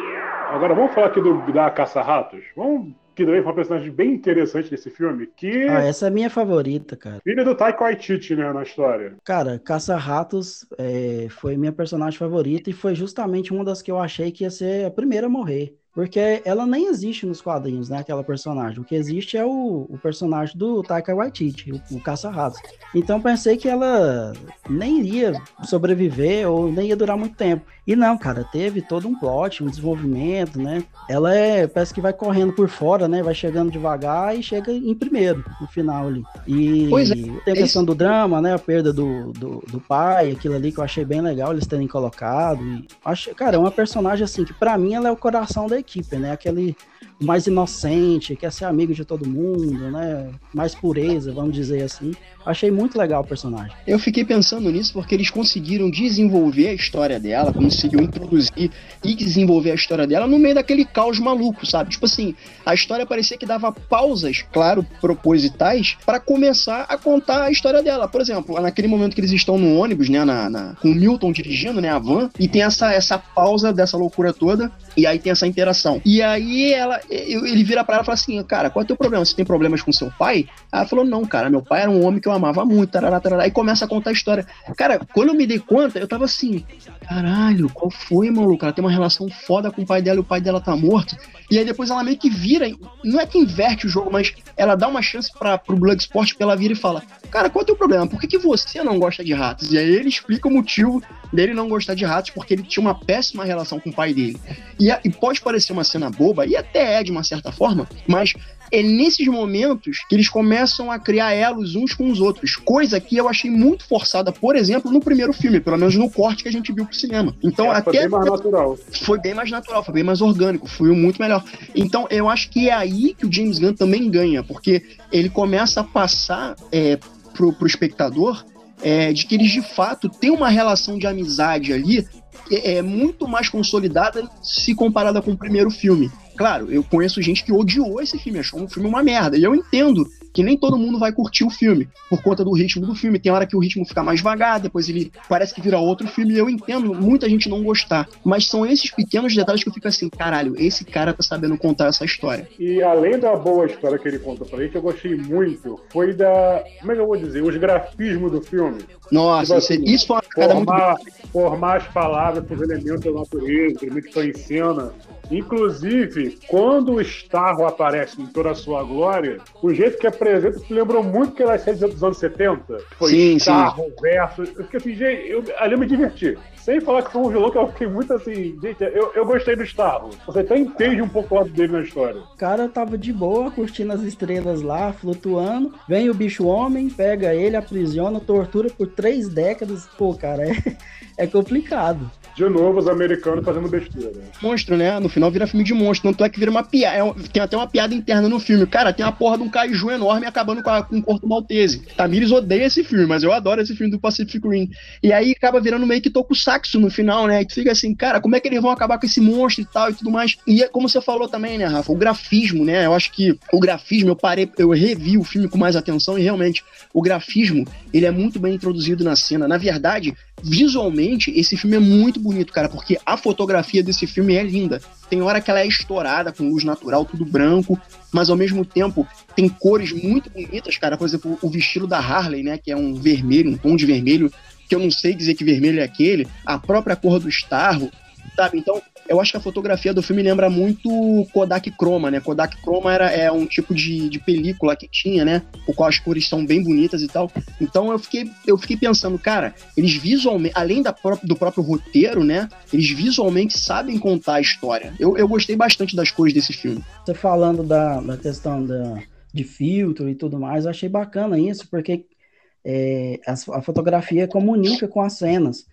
Agora vamos falar aqui do, da Caça-Ratos. Vamos que também foi uma personagem bem interessante nesse filme, que... Ah, essa é a minha favorita, cara. Filha do Taika Waititi, né, na história. Cara, Caça-Ratos é, foi minha personagem favorita e foi justamente uma das que eu achei que ia ser a primeira a morrer. Porque ela nem existe nos quadrinhos, né? Aquela personagem. O que existe é o, o personagem do Taika Waititi, o, o Caça-Ratos. Então pensei que ela nem iria sobreviver ou nem ia durar muito tempo. E não, cara, teve todo um plot, um desenvolvimento, né? Ela é, parece que vai correndo por fora, né? Vai chegando devagar e chega em primeiro, no final ali. E é, tem a questão do drama, né? A perda do, do, do, pai, aquilo ali que eu achei bem legal eles terem colocado. E acho, cara, é uma personagem assim que para mim ela é o coração da equipe, né? Aquele mais inocente, quer ser amigo de todo mundo, né? Mais pureza, vamos dizer assim. Achei muito legal o personagem. Eu fiquei pensando nisso porque eles conseguiram desenvolver a história dela, conseguiram introduzir e desenvolver a história dela no meio daquele caos maluco, sabe? Tipo assim, a história parecia que dava pausas, claro, propositais, para começar a contar a história dela. Por exemplo, naquele momento que eles estão no ônibus, né, na, na, com o Milton dirigindo, né, a van, e tem essa, essa pausa dessa loucura toda, e aí tem essa interação. E aí ela, ele vira para ela e fala assim: Cara, qual é o teu problema? Você tem problemas com seu pai? Ela falou: Não, cara, meu pai era um homem que eu amava muito. Tarará, tarará, e começa a contar a história. Cara, quando eu me dei conta, eu tava assim: Caralho, qual foi, maluco? Ela tem uma relação foda com o pai dela e o pai dela tá morto. E aí depois ela meio que vira, não é que inverte o jogo, mas ela dá uma chance para pro Bloodsport porque ela vira e fala: Cara, qual é o teu problema? Por que, que você não gosta de ratos? E aí ele explica o motivo dele não gostar de ratos, porque ele tinha uma péssima relação com o pai dele. E, e pode parecer uma cena boba, e até é de uma certa forma, mas é nesses momentos que eles começam a criar elos uns com os outros. Coisa que eu achei muito forçada, por exemplo, no primeiro filme, pelo menos no corte que a gente viu pro cinema. Então, é, até. Foi bem mais natural. Foi bem mais natural, foi bem mais orgânico, foi muito melhor. Então, eu acho que é aí que o James Gunn também ganha, porque ele começa a passar é, pro, pro espectador é, de que eles de fato têm uma relação de amizade ali é, é muito mais consolidada se comparada com o primeiro filme. Claro, eu conheço gente que odiou esse filme, achou um filme uma merda. E eu entendo que nem todo mundo vai curtir o filme por conta do ritmo do filme. Tem hora que o ritmo fica mais vagar, depois ele parece que vira outro filme. E eu entendo muita gente não gostar. Mas são esses pequenos detalhes que eu fico assim, caralho, esse cara tá sabendo contar essa história. E além da boa história que ele conta pra gente, eu gostei muito. Foi da. Como é que eu vou dizer? Os grafismos do filme. Nossa, tipo assim, isso foi uma cara formar, muito. Formar as palavras os elementos da natureza, elementos que estão em cena. Inclusive, quando o Starro aparece em toda a sua glória, o jeito que apresenta se lembrou muito aquelas séries dos anos 70. Foi sim, Starro sim. versus. Eu fiquei assim, gente, eu, ali eu me diverti. Sem falar que foi um vilão que eu fiquei muito assim, gente, eu, eu gostei do Starro. Você até entende um pouco o lado dele na história. O cara tava de boa, curtindo as estrelas lá, flutuando. Vem o bicho homem, pega ele, aprisiona, tortura por três décadas. Pô, cara, é, é complicado. De novo, os americanos fazendo besteira. Monstro, né? No final vira filme de monstro. Tanto é que vira uma piada. É tem até uma piada interna no filme. Cara, tem uma porra de um kaiju enorme acabando com, a, com o Corto Maltese. Tamires odeia esse filme, mas eu adoro esse filme do Pacific Rim. E aí acaba virando meio que Tokusatsu no final, né? Tu fica assim, cara, como é que eles vão acabar com esse monstro e tal e tudo mais. E é como você falou também, né, Rafa? O grafismo, né? Eu acho que o grafismo, eu parei, eu revi o filme com mais atenção e realmente o grafismo, ele é muito bem introduzido na cena. Na verdade, visualmente, esse filme é muito bonito, cara, porque a fotografia desse filme é linda. Tem hora que ela é estourada com luz natural, tudo branco, mas ao mesmo tempo tem cores muito bonitas, cara. Por exemplo, o vestido da Harley, né, que é um vermelho, um tom de vermelho, que eu não sei dizer que vermelho é aquele, a própria cor do Starro, sabe? Então, eu acho que a fotografia do filme lembra muito Kodak Chroma, né? Kodak Chroma era, é um tipo de, de película que tinha, né? O qual as cores são bem bonitas e tal. Então eu fiquei, eu fiquei pensando, cara, eles visualmente, além da pró do próprio roteiro, né? Eles visualmente sabem contar a história. Eu, eu gostei bastante das cores desse filme. Você falando da, da questão da, de filtro e tudo mais, eu achei bacana isso, porque é, a, a fotografia comunica com as cenas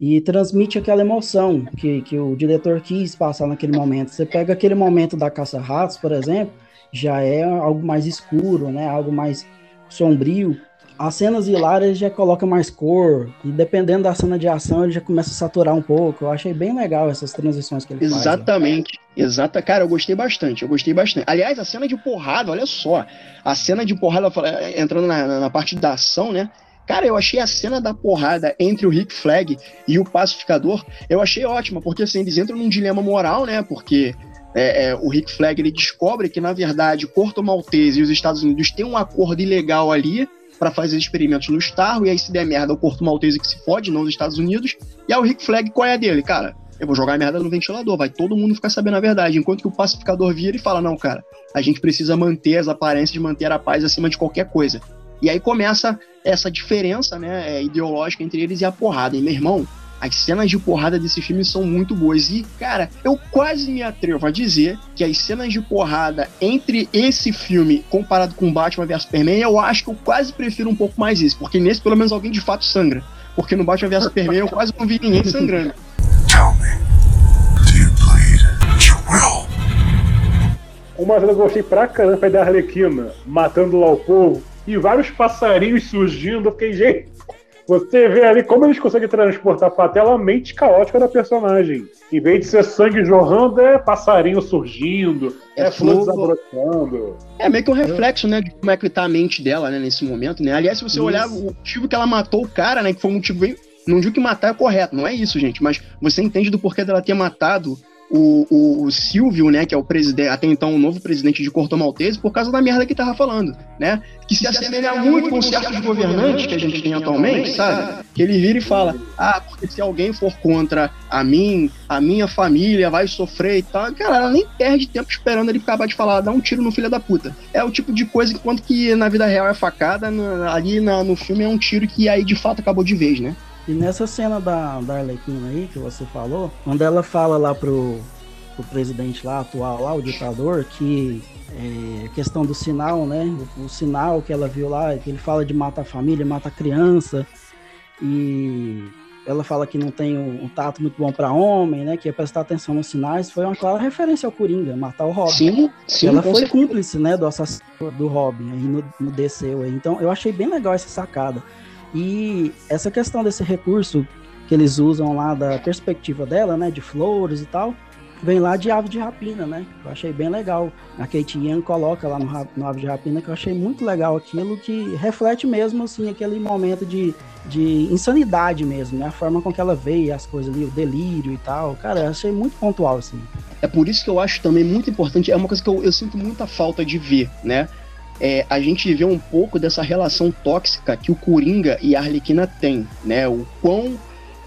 e transmite aquela emoção que, que o diretor quis passar naquele momento. Você pega aquele momento da caça-ratos, por exemplo, já é algo mais escuro, né? Algo mais sombrio. As cenas hilárias já coloca mais cor, e dependendo da cena de ação, ele já começa a saturar um pouco. Eu achei bem legal essas transições que ele Exatamente. faz. Exatamente. Exata, cara, eu gostei bastante, eu gostei bastante. Aliás, a cena de porrada, olha só, a cena de porrada, entrando na, na parte da ação, né? Cara, eu achei a cena da porrada entre o Rick Flag e o pacificador, eu achei ótima, porque assim, eles entram num dilema moral, né? Porque é, é, o Rick Flag ele descobre que, na verdade, Corto Maltese e os Estados Unidos têm um acordo ilegal ali para fazer experimentos no Starro, e aí se der merda, o Corto Maltese que se fode, não os Estados Unidos. E aí o Rick Flag, qual é a dele? Cara, eu vou jogar a merda no ventilador, vai todo mundo ficar sabendo a verdade. Enquanto que o pacificador vira e fala: não, cara, a gente precisa manter as aparências, manter a paz acima de qualquer coisa. E aí começa essa diferença né, é, ideológica entre eles e a porrada. E meu irmão, as cenas de porrada desse filme são muito boas. E, cara, eu quase me atrevo a dizer que as cenas de porrada entre esse filme comparado com Batman vs Superman, eu acho que eu quase prefiro um pouco mais isso. Porque nesse, pelo menos, alguém de fato sangra. Porque no Batman vs Superman eu quase não vi ninguém sangrando. Tell me, do you bleed? You will. Uma cena que eu gostei pra caramba foi da Arlequina, matando lá o povo, e vários passarinhos surgindo. Eu fiquei, gente, você vê ali como eles conseguem transportar pra tela a mente caótica da personagem. Em vez de ser sangue jorrando, é passarinho surgindo, é, é flor desabrochando. É meio que um reflexo, né, de como é que tá a mente dela, né, nesse momento, né? Aliás, se você Isso. olhar o motivo que ela matou o cara, né, que foi um motivo bem não digo que matar é correto, não é isso, gente, mas você entende do porquê dela ter matado o, o, Silvio, né, que é o presidente, até então o novo presidente de Corto Maltese, por causa da merda que tava falando, né? Que se, se assemelha muito com certos governantes que a gente tem atualmente, sabe? Que ele vira e fala: "Ah, porque se alguém for contra a mim, a minha família vai sofrer e tal". Cara, ela nem perde tempo esperando ele acabar de falar, dá um tiro no filho da puta. É o tipo de coisa que quanto que na vida real é facada, ali na, no filme é um tiro que aí de fato acabou de vez, né? E nessa cena da, da Arlequina aí, que você falou, quando ela fala lá pro, pro presidente lá, atual lá, o ditador, que é, questão do sinal, né? O, o, sinal que ela viu lá, que ele fala de matar a família, mata a criança, e ela fala que não tem um, um tato muito bom para homem, né? Que é prestar atenção nos sinais, foi uma clara referência ao Coringa, matar o Robin. Sim, sim. Ela foi cúmplice, né, do assassinato do Robin aí no, no desceu aí. Então eu achei bem legal essa sacada. E essa questão desse recurso que eles usam lá da perspectiva dela, né, de flores e tal, vem lá de Ave de Rapina, né? Eu achei bem legal. A Kate Young coloca lá no, no Ave de Rapina que eu achei muito legal aquilo que reflete mesmo assim aquele momento de, de insanidade mesmo, né? A forma com que ela vê as coisas ali, o delírio e tal. Cara, eu achei muito pontual assim. É por isso que eu acho também muito importante, é uma coisa que eu, eu sinto muita falta de ver, né? É, a gente vê um pouco dessa relação tóxica que o Coringa e a Arlequina têm, né? O quão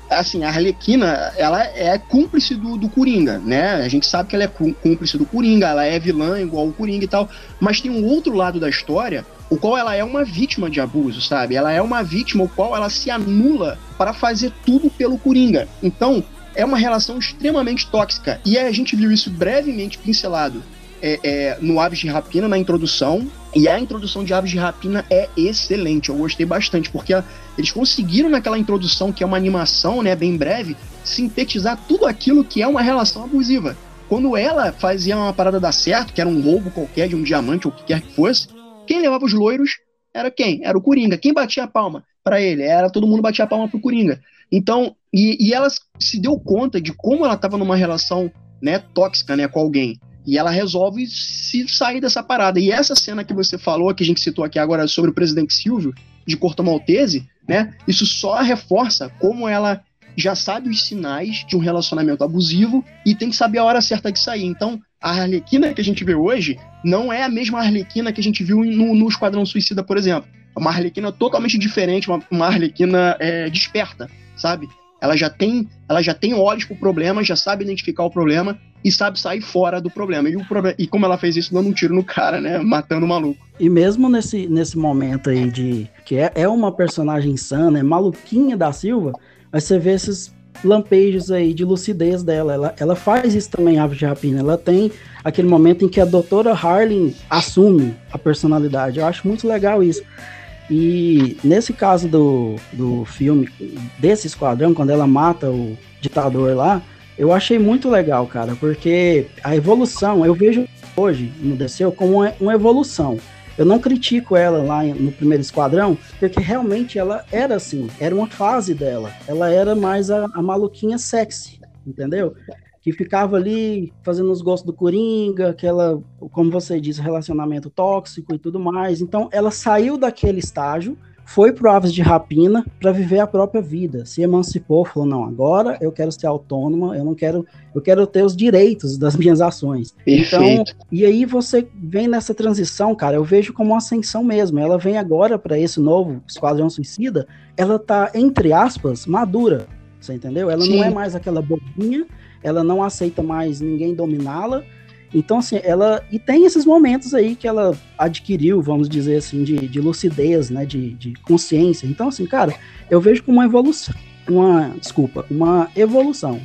assim, a Arlequina, ela é cúmplice do, do Coringa, né? A gente sabe que ela é cúmplice do Coringa, ela é vilã igual o Coringa e tal, mas tem um outro lado da história, o qual ela é uma vítima de abuso, sabe? Ela é uma vítima o qual ela se anula para fazer tudo pelo Coringa. Então, é uma relação extremamente tóxica. E a gente viu isso brevemente pincelado é, é, no Aves de Rapina, na introdução, e a introdução de Aves de Rapina é excelente, eu gostei bastante, porque eles conseguiram naquela introdução, que é uma animação, né, bem breve, sintetizar tudo aquilo que é uma relação abusiva. Quando ela fazia uma parada dar certo, que era um roubo qualquer de um diamante ou o que quer que fosse, quem levava os loiros era quem? Era o Coringa. Quem batia a palma para ele? Era todo mundo batia a palma pro Coringa. Então, e, e ela se deu conta de como ela estava numa relação né, tóxica né, com alguém. E ela resolve se sair dessa parada. E essa cena que você falou, que a gente citou aqui agora sobre o presidente Silvio, de Corto Maltese, né? Isso só reforça como ela já sabe os sinais de um relacionamento abusivo e tem que saber a hora certa de sair. Então, a Arlequina que a gente vê hoje não é a mesma Arlequina que a gente viu no, no Esquadrão Suicida, por exemplo. É uma Arlequina totalmente diferente, uma, uma Arlequina é, desperta, sabe? Ela já tem, ela já tem olhos pro problema, já sabe identificar o problema e sabe sair fora do problema. E, o problema, e como ela fez isso, dando um tiro no cara, né? Matando o maluco. E mesmo nesse, nesse momento aí de. que é, é uma personagem insana, é maluquinha da Silva, aí você vê esses lampejos aí de lucidez dela. Ela, ela faz isso também, Ave de Rapina. Ela tem aquele momento em que a doutora Harling assume a personalidade. Eu acho muito legal isso. E nesse caso do, do filme, desse esquadrão, quando ela mata o ditador lá, eu achei muito legal, cara, porque a evolução, eu vejo hoje no Desceu como uma evolução. Eu não critico ela lá no primeiro esquadrão, porque realmente ela era assim, era uma fase dela. Ela era mais a, a maluquinha sexy, entendeu? que ficava ali fazendo os gostos do Coringa, aquela, como você disse, relacionamento tóxico e tudo mais. Então, ela saiu daquele estágio foi pro Aves de Rapina para viver a própria vida, se emancipou, falou não, agora eu quero ser autônoma, eu não quero, eu quero ter os direitos das minhas ações. Perfeito. Então, e aí você vem nessa transição, cara, eu vejo como uma ascensão mesmo. Ela vem agora para esse novo Esquadrão Suicida, ela tá entre aspas madura, você entendeu? Ela Sim. não é mais aquela bobinha, ela não aceita mais ninguém dominá-la então, assim, ela. E tem esses momentos aí que ela adquiriu, vamos dizer assim, de, de lucidez, né? De, de consciência. Então, assim, cara, eu vejo como uma evolução. Uma. Desculpa, uma evolução.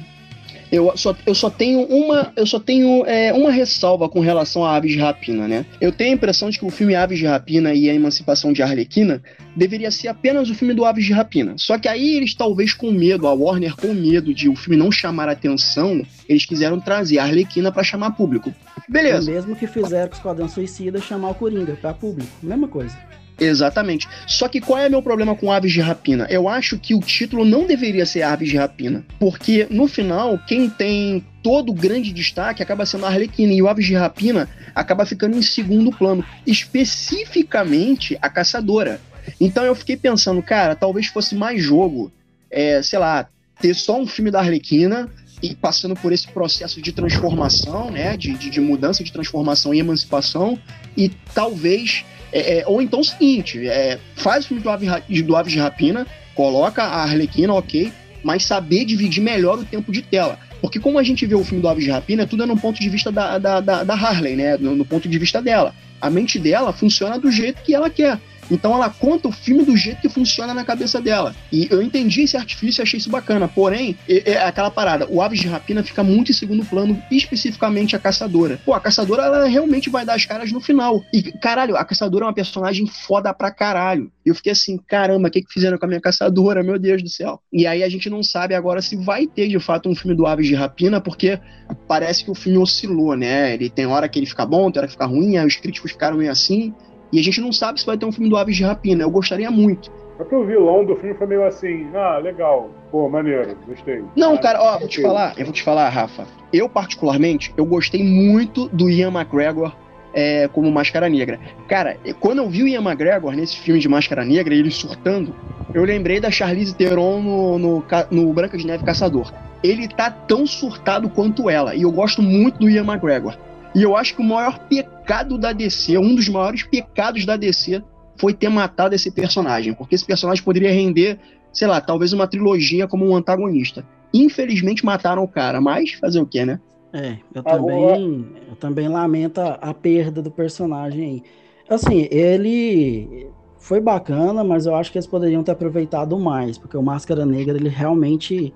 Eu só, eu só tenho uma, eu só tenho é, uma ressalva com relação a Aves de Rapina, né? Eu tenho a impressão de que o filme Aves de Rapina e a Emancipação de Arlequina deveria ser apenas o filme do Aves de Rapina. Só que aí eles talvez com medo, a Warner com medo de o filme não chamar atenção, eles quiseram trazer a Arlequina para chamar público. Beleza. O mesmo que fizeram com o Esquadrão Suicida chamar o Coringa para público, mesma coisa. Exatamente. Só que qual é meu problema com Aves de Rapina? Eu acho que o título não deveria ser Aves de Rapina. Porque no final, quem tem todo o grande destaque acaba sendo a Arlequina. E o Aves de Rapina acaba ficando em segundo plano. Especificamente a caçadora. Então eu fiquei pensando, cara, talvez fosse mais jogo, é, sei lá, ter só um filme da Arlequina e passando por esse processo de transformação, né, de, de, de mudança, de transformação e emancipação, e talvez é, é, ou então o seguinte, é, faz o filme do, Ave, do Aves de Rapina, coloca a Arlequina, ok, mas saber dividir melhor o tempo de tela. Porque como a gente vê o filme do Aves de Rapina, tudo é no ponto de vista da, da, da, da Harley, né? No, no ponto de vista dela. A mente dela funciona do jeito que ela quer. Então ela conta o filme do jeito que funciona na cabeça dela. E eu entendi esse artifício e achei isso bacana. Porém, é, aquela parada. O Aves de Rapina fica muito em segundo plano, especificamente a caçadora. Pô, a caçadora, ela realmente vai dar as caras no final. E, caralho, a caçadora é uma personagem foda pra caralho. Eu fiquei assim, caramba, o que, que fizeram com a minha caçadora? Meu Deus do céu. E aí a gente não sabe agora se vai ter de fato um filme do Aves de Rapina, porque parece que o filme oscilou, né? Ele tem hora que ele fica bom, tem hora que fica ruim, aí os críticos ficaram meio assim. E a gente não sabe se vai ter um filme do Aves de Rapina. Eu gostaria muito. Até o vilão do filme foi meio assim, ah, legal, pô, maneiro, gostei. Não, ah, cara, ó, vou te falar, eu vou te falar, Rafa. Eu, particularmente, eu gostei muito do Ian McGregor é, como Máscara Negra. Cara, quando eu vi o Ian McGregor nesse filme de Máscara Negra, ele surtando, eu lembrei da Charlize Theron no, no, no Branca de Neve Caçador. Ele tá tão surtado quanto ela, e eu gosto muito do Ian McGregor. E eu acho que o maior pecado da DC, um dos maiores pecados da DC, foi ter matado esse personagem. Porque esse personagem poderia render, sei lá, talvez uma trilogia como um antagonista. Infelizmente mataram o cara, mas fazer o quê, né? É, eu também, eu também lamento a perda do personagem Assim, ele foi bacana, mas eu acho que eles poderiam ter aproveitado mais, porque o Máscara Negra, ele realmente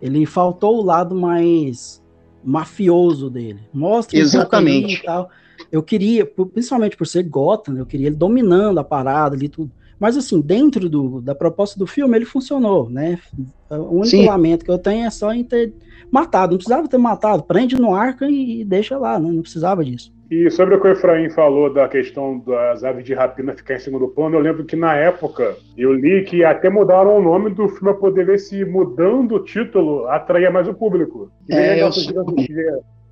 ele faltou o lado mais mafioso dele. Mostra Exatamente. Um e tal. Eu queria, principalmente por ser Gotham, eu queria ele dominando a parada ali tudo. Mas assim, dentro do, da proposta do filme, ele funcionou, né? O único Sim. lamento que eu tenho é só em ter matado. Não precisava ter matado. Prende no arca e deixa lá, né? Não precisava disso. E sobre o que o Efraim falou da questão das aves de rapina ficar em segundo plano, eu lembro que na época eu li que até mudaram o nome do filme para poder ver se mudando o título atraía mais o público. E é, eu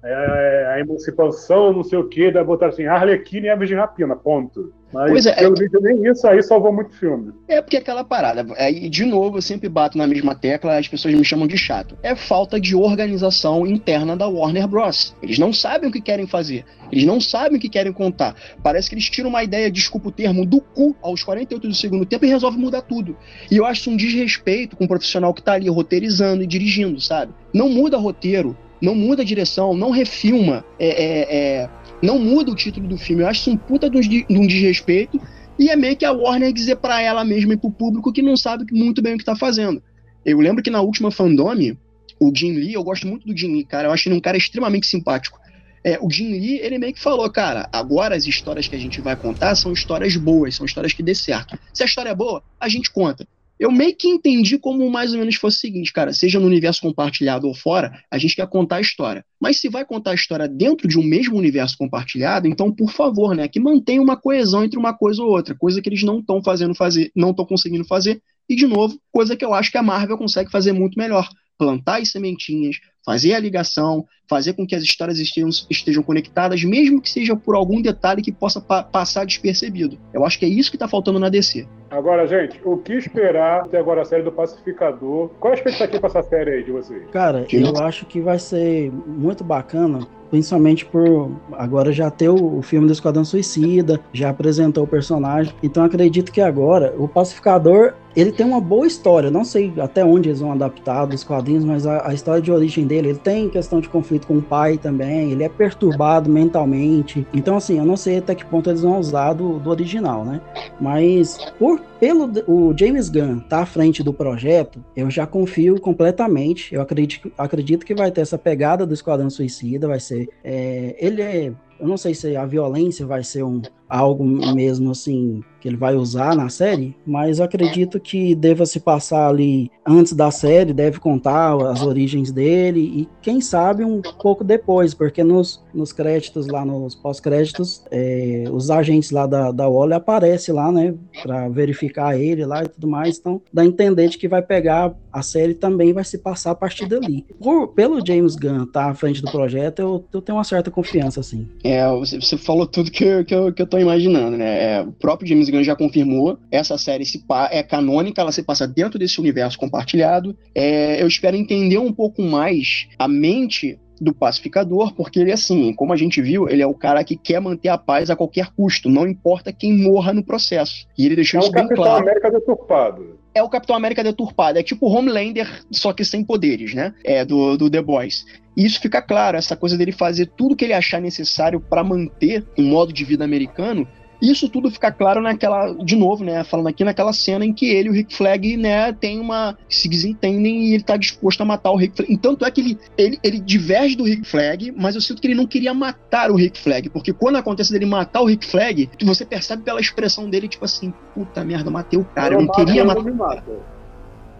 é, a emancipação, não sei o que, da botar assim, Arlequina e Aves de Rapina, ponto. Mas pois é, pelo é... vídeo nem isso aí salvou muito filme. É porque aquela parada, aí de novo eu sempre bato na mesma tecla, as pessoas me chamam de chato. É falta de organização interna da Warner Bros. Eles não sabem o que querem fazer, eles não sabem o que querem contar. Parece que eles tiram uma ideia, desculpa o termo, do cu aos 48 do segundo tempo e resolvem mudar tudo. E eu acho isso um desrespeito com um profissional que tá ali roteirizando e dirigindo, sabe? Não muda roteiro, não muda a direção, não refilma, é, é, é, não muda o título do filme. Eu acho isso um puta de um desrespeito e é meio que a Warner dizer para ela mesma e pro público que não sabe muito bem o que tá fazendo. Eu lembro que na última fandome, o Jim Lee, eu gosto muito do Jim Lee, cara, eu acho ele um cara extremamente simpático. É, o Jim Lee, ele meio que falou, cara, agora as histórias que a gente vai contar são histórias boas, são histórias que dê certo. Se a história é boa, a gente conta eu meio que entendi como mais ou menos fosse o seguinte, cara, seja no universo compartilhado ou fora, a gente quer contar a história. Mas se vai contar a história dentro de um mesmo universo compartilhado, então, por favor, né, que mantenha uma coesão entre uma coisa ou outra, coisa que eles não estão fazendo fazer, não estão conseguindo fazer, e de novo, coisa que eu acho que a Marvel consegue fazer muito melhor. Plantar as sementinhas, fazer a ligação, fazer com que as histórias estejam, estejam conectadas, mesmo que seja por algum detalhe que possa pa passar despercebido. Eu acho que é isso que está faltando na DC. Agora, gente, o que esperar até agora a série do Pacificador? Qual a expectativa para essa série aí de vocês? Cara, eu acho que vai ser muito bacana, principalmente por agora já ter o, filme do Esquadrão Suicida, já apresentou o personagem. Então acredito que agora o Pacificador ele tem uma boa história. Não sei até onde eles vão adaptar dos quadrinhos, mas a, a, história de origem dele, ele tem questão de conflito com o pai também. Ele é perturbado mentalmente. Então, assim, eu não sei até que ponto eles vão usar do, do original, né? Mas por pelo o James Gunn tá à frente do projeto, eu já confio completamente. Eu acredito, acredito que vai ter essa pegada do Esquadrão Suicida. Vai ser. É, ele é. Eu não sei se a violência vai ser um, algo mesmo assim que ele vai usar na série, mas acredito que deva se passar ali antes da série, deve contar as origens dele e quem sabe um pouco depois, porque nos, nos créditos lá, nos pós-créditos, é, os agentes lá da, da Waller aparecem lá, né, para verificar ele lá e tudo mais, então dá a entender de que vai pegar a série também vai se passar a partir dali. Por, pelo James Gunn tá à frente do projeto, eu, eu tenho uma certa confiança, assim. É, você, falou tudo que, eu, que, eu, que eu tô imaginando, né? É, o próprio James Gunn já confirmou, essa série se é canônica, ela se passa dentro desse universo compartilhado. É, eu espero entender um pouco mais a mente do pacificador, porque ele, assim, como a gente viu, ele é o cara que quer manter a paz a qualquer custo, não importa quem morra no processo. E ele deixou é isso bem Capitão claro. América deturpado. É o Capitão América deturpado, é tipo Homelander, só que sem poderes, né? É do, do The Boys. E isso fica claro, essa coisa dele fazer tudo que ele achar necessário para manter um modo de vida americano isso tudo fica claro naquela, de novo, né, falando aqui naquela cena em que ele e o Rick Flag, né, tem uma, se desentendem e ele tá disposto a matar o Rick Flag. Então, tanto é que ele, ele, ele diverge do Rick Flag, mas eu sinto que ele não queria matar o Rick Flag, porque quando acontece dele matar o Rick Flag, você percebe pela expressão dele, tipo assim, puta merda, matei o cara, eu, eu não queria matar.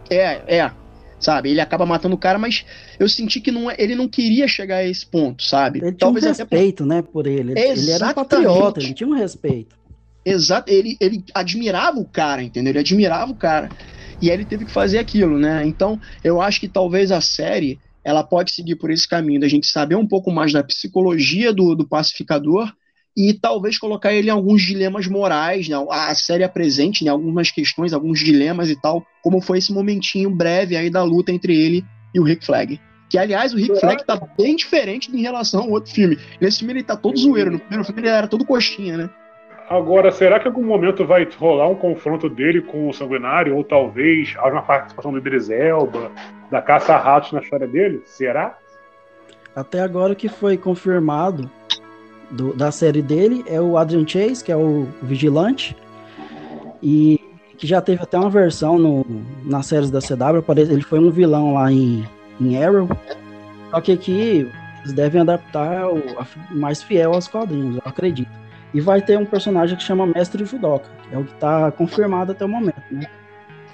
É, é, sabe? Ele acaba matando o cara, mas eu senti que não, é, ele não queria chegar a esse ponto, sabe? Ele Talvez tinha um respeito, por... né, por ele. Exatamente. Ele era um patriota, ele tinha um respeito. Exato, ele, ele admirava o cara, entendeu? Ele admirava o cara. E aí ele teve que fazer aquilo, né? Então, eu acho que talvez a série ela pode seguir por esse caminho da gente saber um pouco mais da psicologia do, do pacificador e talvez colocar ele em alguns dilemas morais, né? A série apresente né, algumas questões, alguns dilemas e tal, como foi esse momentinho breve aí da luta entre ele e o Rick Flag. Que, aliás, o Rick é. Flag tá bem diferente em relação ao outro filme. Nesse filme ele tá todo zoeiro, no primeiro filme ele era todo coxinha, né? Agora, será que em algum momento vai rolar um confronto dele com o Sanguinário? Ou talvez haja uma participação do Idris Elba, da Caça-Ratos na história dele? Será? Até agora o que foi confirmado do, da série dele é o Adrian Chase, que é o Vigilante, e que já teve até uma versão no, nas séries da CW, ele foi um vilão lá em, em Arrow, só que aqui eles devem adaptar o, mais fiel aos quadrinhos, eu acredito. E vai ter um personagem que chama Mestre Judoka, que é o que está confirmado até o momento, né?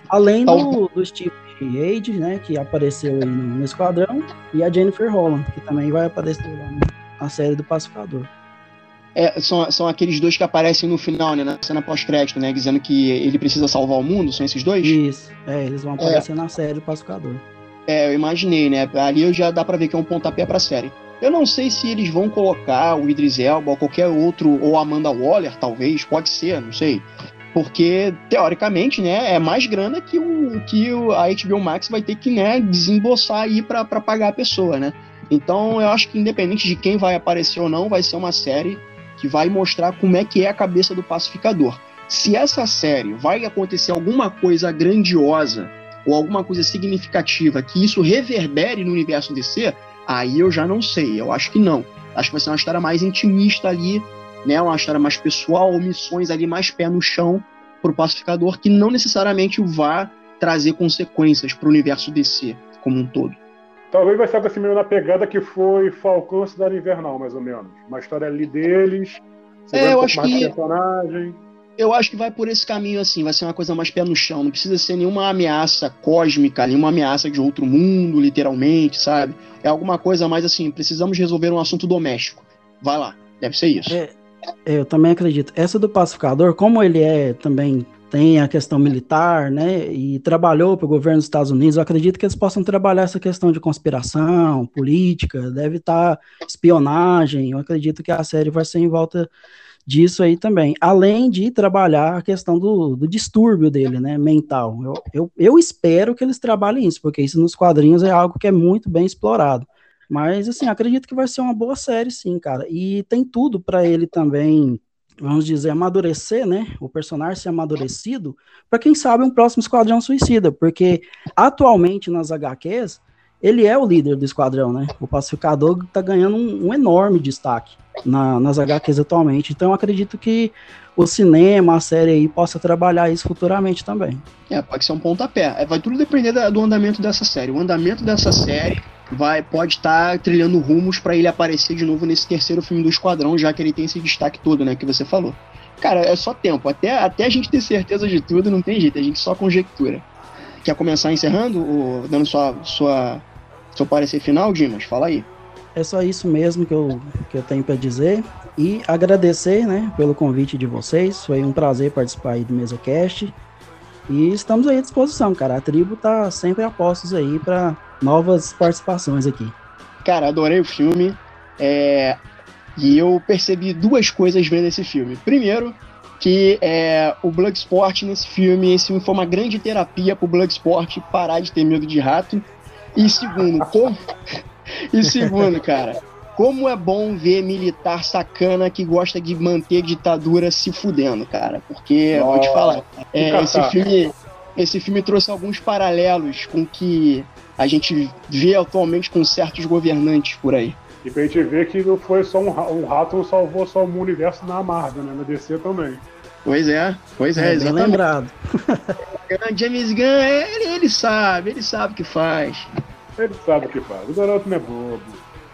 Além do, do Steve Age, né, que apareceu aí no, no Esquadrão, e a Jennifer Holland, que também vai aparecer lá na série do Pacificador. É, são, são aqueles dois que aparecem no final, né? Na cena pós-crédito, né? Dizendo que ele precisa salvar o mundo, são esses dois? Isso, é, eles vão aparecer é. na série do Pacificador. É, eu imaginei, né? Ali já dá pra ver que é um pontapé pra série. Eu não sei se eles vão colocar o Idris Elba ou qualquer outro, ou Amanda Waller, talvez, pode ser, não sei. Porque, teoricamente, né, é mais grana que o que a HBO Max vai ter que né, desembolsar aí para pagar a pessoa, né? Então, eu acho que independente de quem vai aparecer ou não, vai ser uma série que vai mostrar como é que é a cabeça do pacificador. Se essa série vai acontecer alguma coisa grandiosa ou alguma coisa significativa que isso reverbere no universo DC, aí eu já não sei. Eu acho que não. Acho que vai ser uma história mais intimista ali, né? Uma história mais pessoal, missões ali mais pé no chão para o pacificador que não necessariamente vá trazer consequências para o universo DC como um todo. Talvez vai ser algo assim meio na pegada que foi Falcão Cidade Invernal, mais ou menos. Uma história ali deles. É, eu um acho que. Personagem. Eu acho que vai por esse caminho assim, vai ser uma coisa mais pé no chão. Não precisa ser nenhuma ameaça cósmica, nenhuma ameaça de outro mundo, literalmente, sabe? É alguma coisa mais assim, precisamos resolver um assunto doméstico. Vai lá, deve ser isso. É, eu também acredito. Essa do pacificador, como ele é também tem a questão militar, né, e trabalhou para o governo dos Estados Unidos, eu acredito que eles possam trabalhar essa questão de conspiração, política, deve estar tá espionagem, eu acredito que a série vai ser em volta disso aí também, além de trabalhar a questão do, do distúrbio dele, né, mental. Eu, eu, eu espero que eles trabalhem isso, porque isso nos quadrinhos é algo que é muito bem explorado. Mas, assim, acredito que vai ser uma boa série, sim, cara. E tem tudo para ele também vamos dizer, amadurecer, né? O personagem ser amadurecido, para quem sabe um próximo Esquadrão Suicida, porque atualmente nas HQs, ele é o líder do esquadrão, né? O pacificador tá ganhando um, um enorme destaque na, nas HQs atualmente. Então acredito que o cinema, a série aí, possa trabalhar isso futuramente também. É, pode ser um pontapé. É, vai tudo depender da, do andamento dessa série. O andamento dessa série vai pode estar tá trilhando rumos para ele aparecer de novo nesse terceiro filme do Esquadrão, já que ele tem esse destaque todo, né, que você falou. Cara, é só tempo. Até, até a gente ter certeza de tudo, não tem jeito, a gente só conjectura. Quer começar encerrando, ou dando sua, sua, seu parecer final, Dimas? Fala aí. É só isso mesmo que eu, que eu tenho para dizer. E agradecer né, pelo convite de vocês. Foi um prazer participar aí do MesaCast. E estamos aí à disposição, cara. A tribo tá sempre a postos aí para novas participações aqui. Cara, adorei o filme. É... E eu percebi duas coisas vendo esse filme. Primeiro, que é, o Bloodsport nesse filme, esse filme foi uma grande terapia pro Bloodsport parar de ter medo de rato. E segundo, como... e segundo, cara, como é bom ver militar sacana que gosta de manter ditadura se fudendo, cara. Porque, oh, vou te falar, é, esse filme, esse filme trouxe alguns paralelos com que a gente vê atualmente com certos governantes por aí. E pra gente ver que não foi só um, um rato não salvou só o universo na Marvel, né? Na DC também. Pois é, pois é, é exatamente. lembrado. James Gunn, ele, ele sabe, ele sabe o que faz. Ele sabe o que faz. O garoto não é bobo.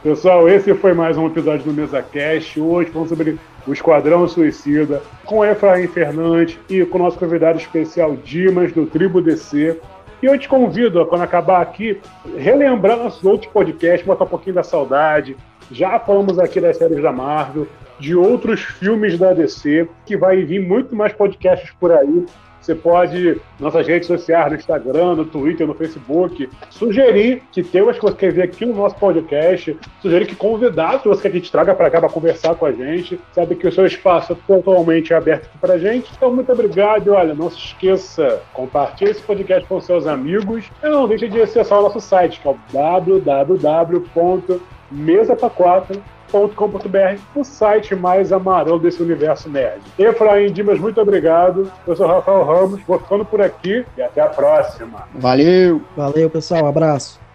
Pessoal, esse foi mais um episódio do Mesa Cast. Hoje falando sobre o Esquadrão Suicida, com Efraim Fernandes e com o nosso convidado especial Dimas, do Tribo DC. E eu te convido, quando acabar aqui, relembrar nossos outros podcasts, botar um pouquinho da saudade. Já falamos aqui das séries da Marvel, de outros filmes da DC, que vai vir muito mais podcasts por aí. Você pode, nossas redes sociais, no Instagram, no Twitter, no Facebook, sugerir que temas que você quer ver aqui no nosso podcast, sugerir que convidados você quer que a gente traga para cá para conversar com a gente. Sabe que o seu espaço é totalmente aberto aqui para gente. Então, muito obrigado. Olha, não se esqueça, compartilhe esse podcast com seus amigos. E não deixe de acessar o nosso site, que é o www.mesapa4.com com.br o site mais amarelo desse universo nerd. Efraim Dimas, muito obrigado. Eu sou Rafael Ramos, vou ficando por aqui e até a próxima. Valeu! Valeu, pessoal. Um abraço.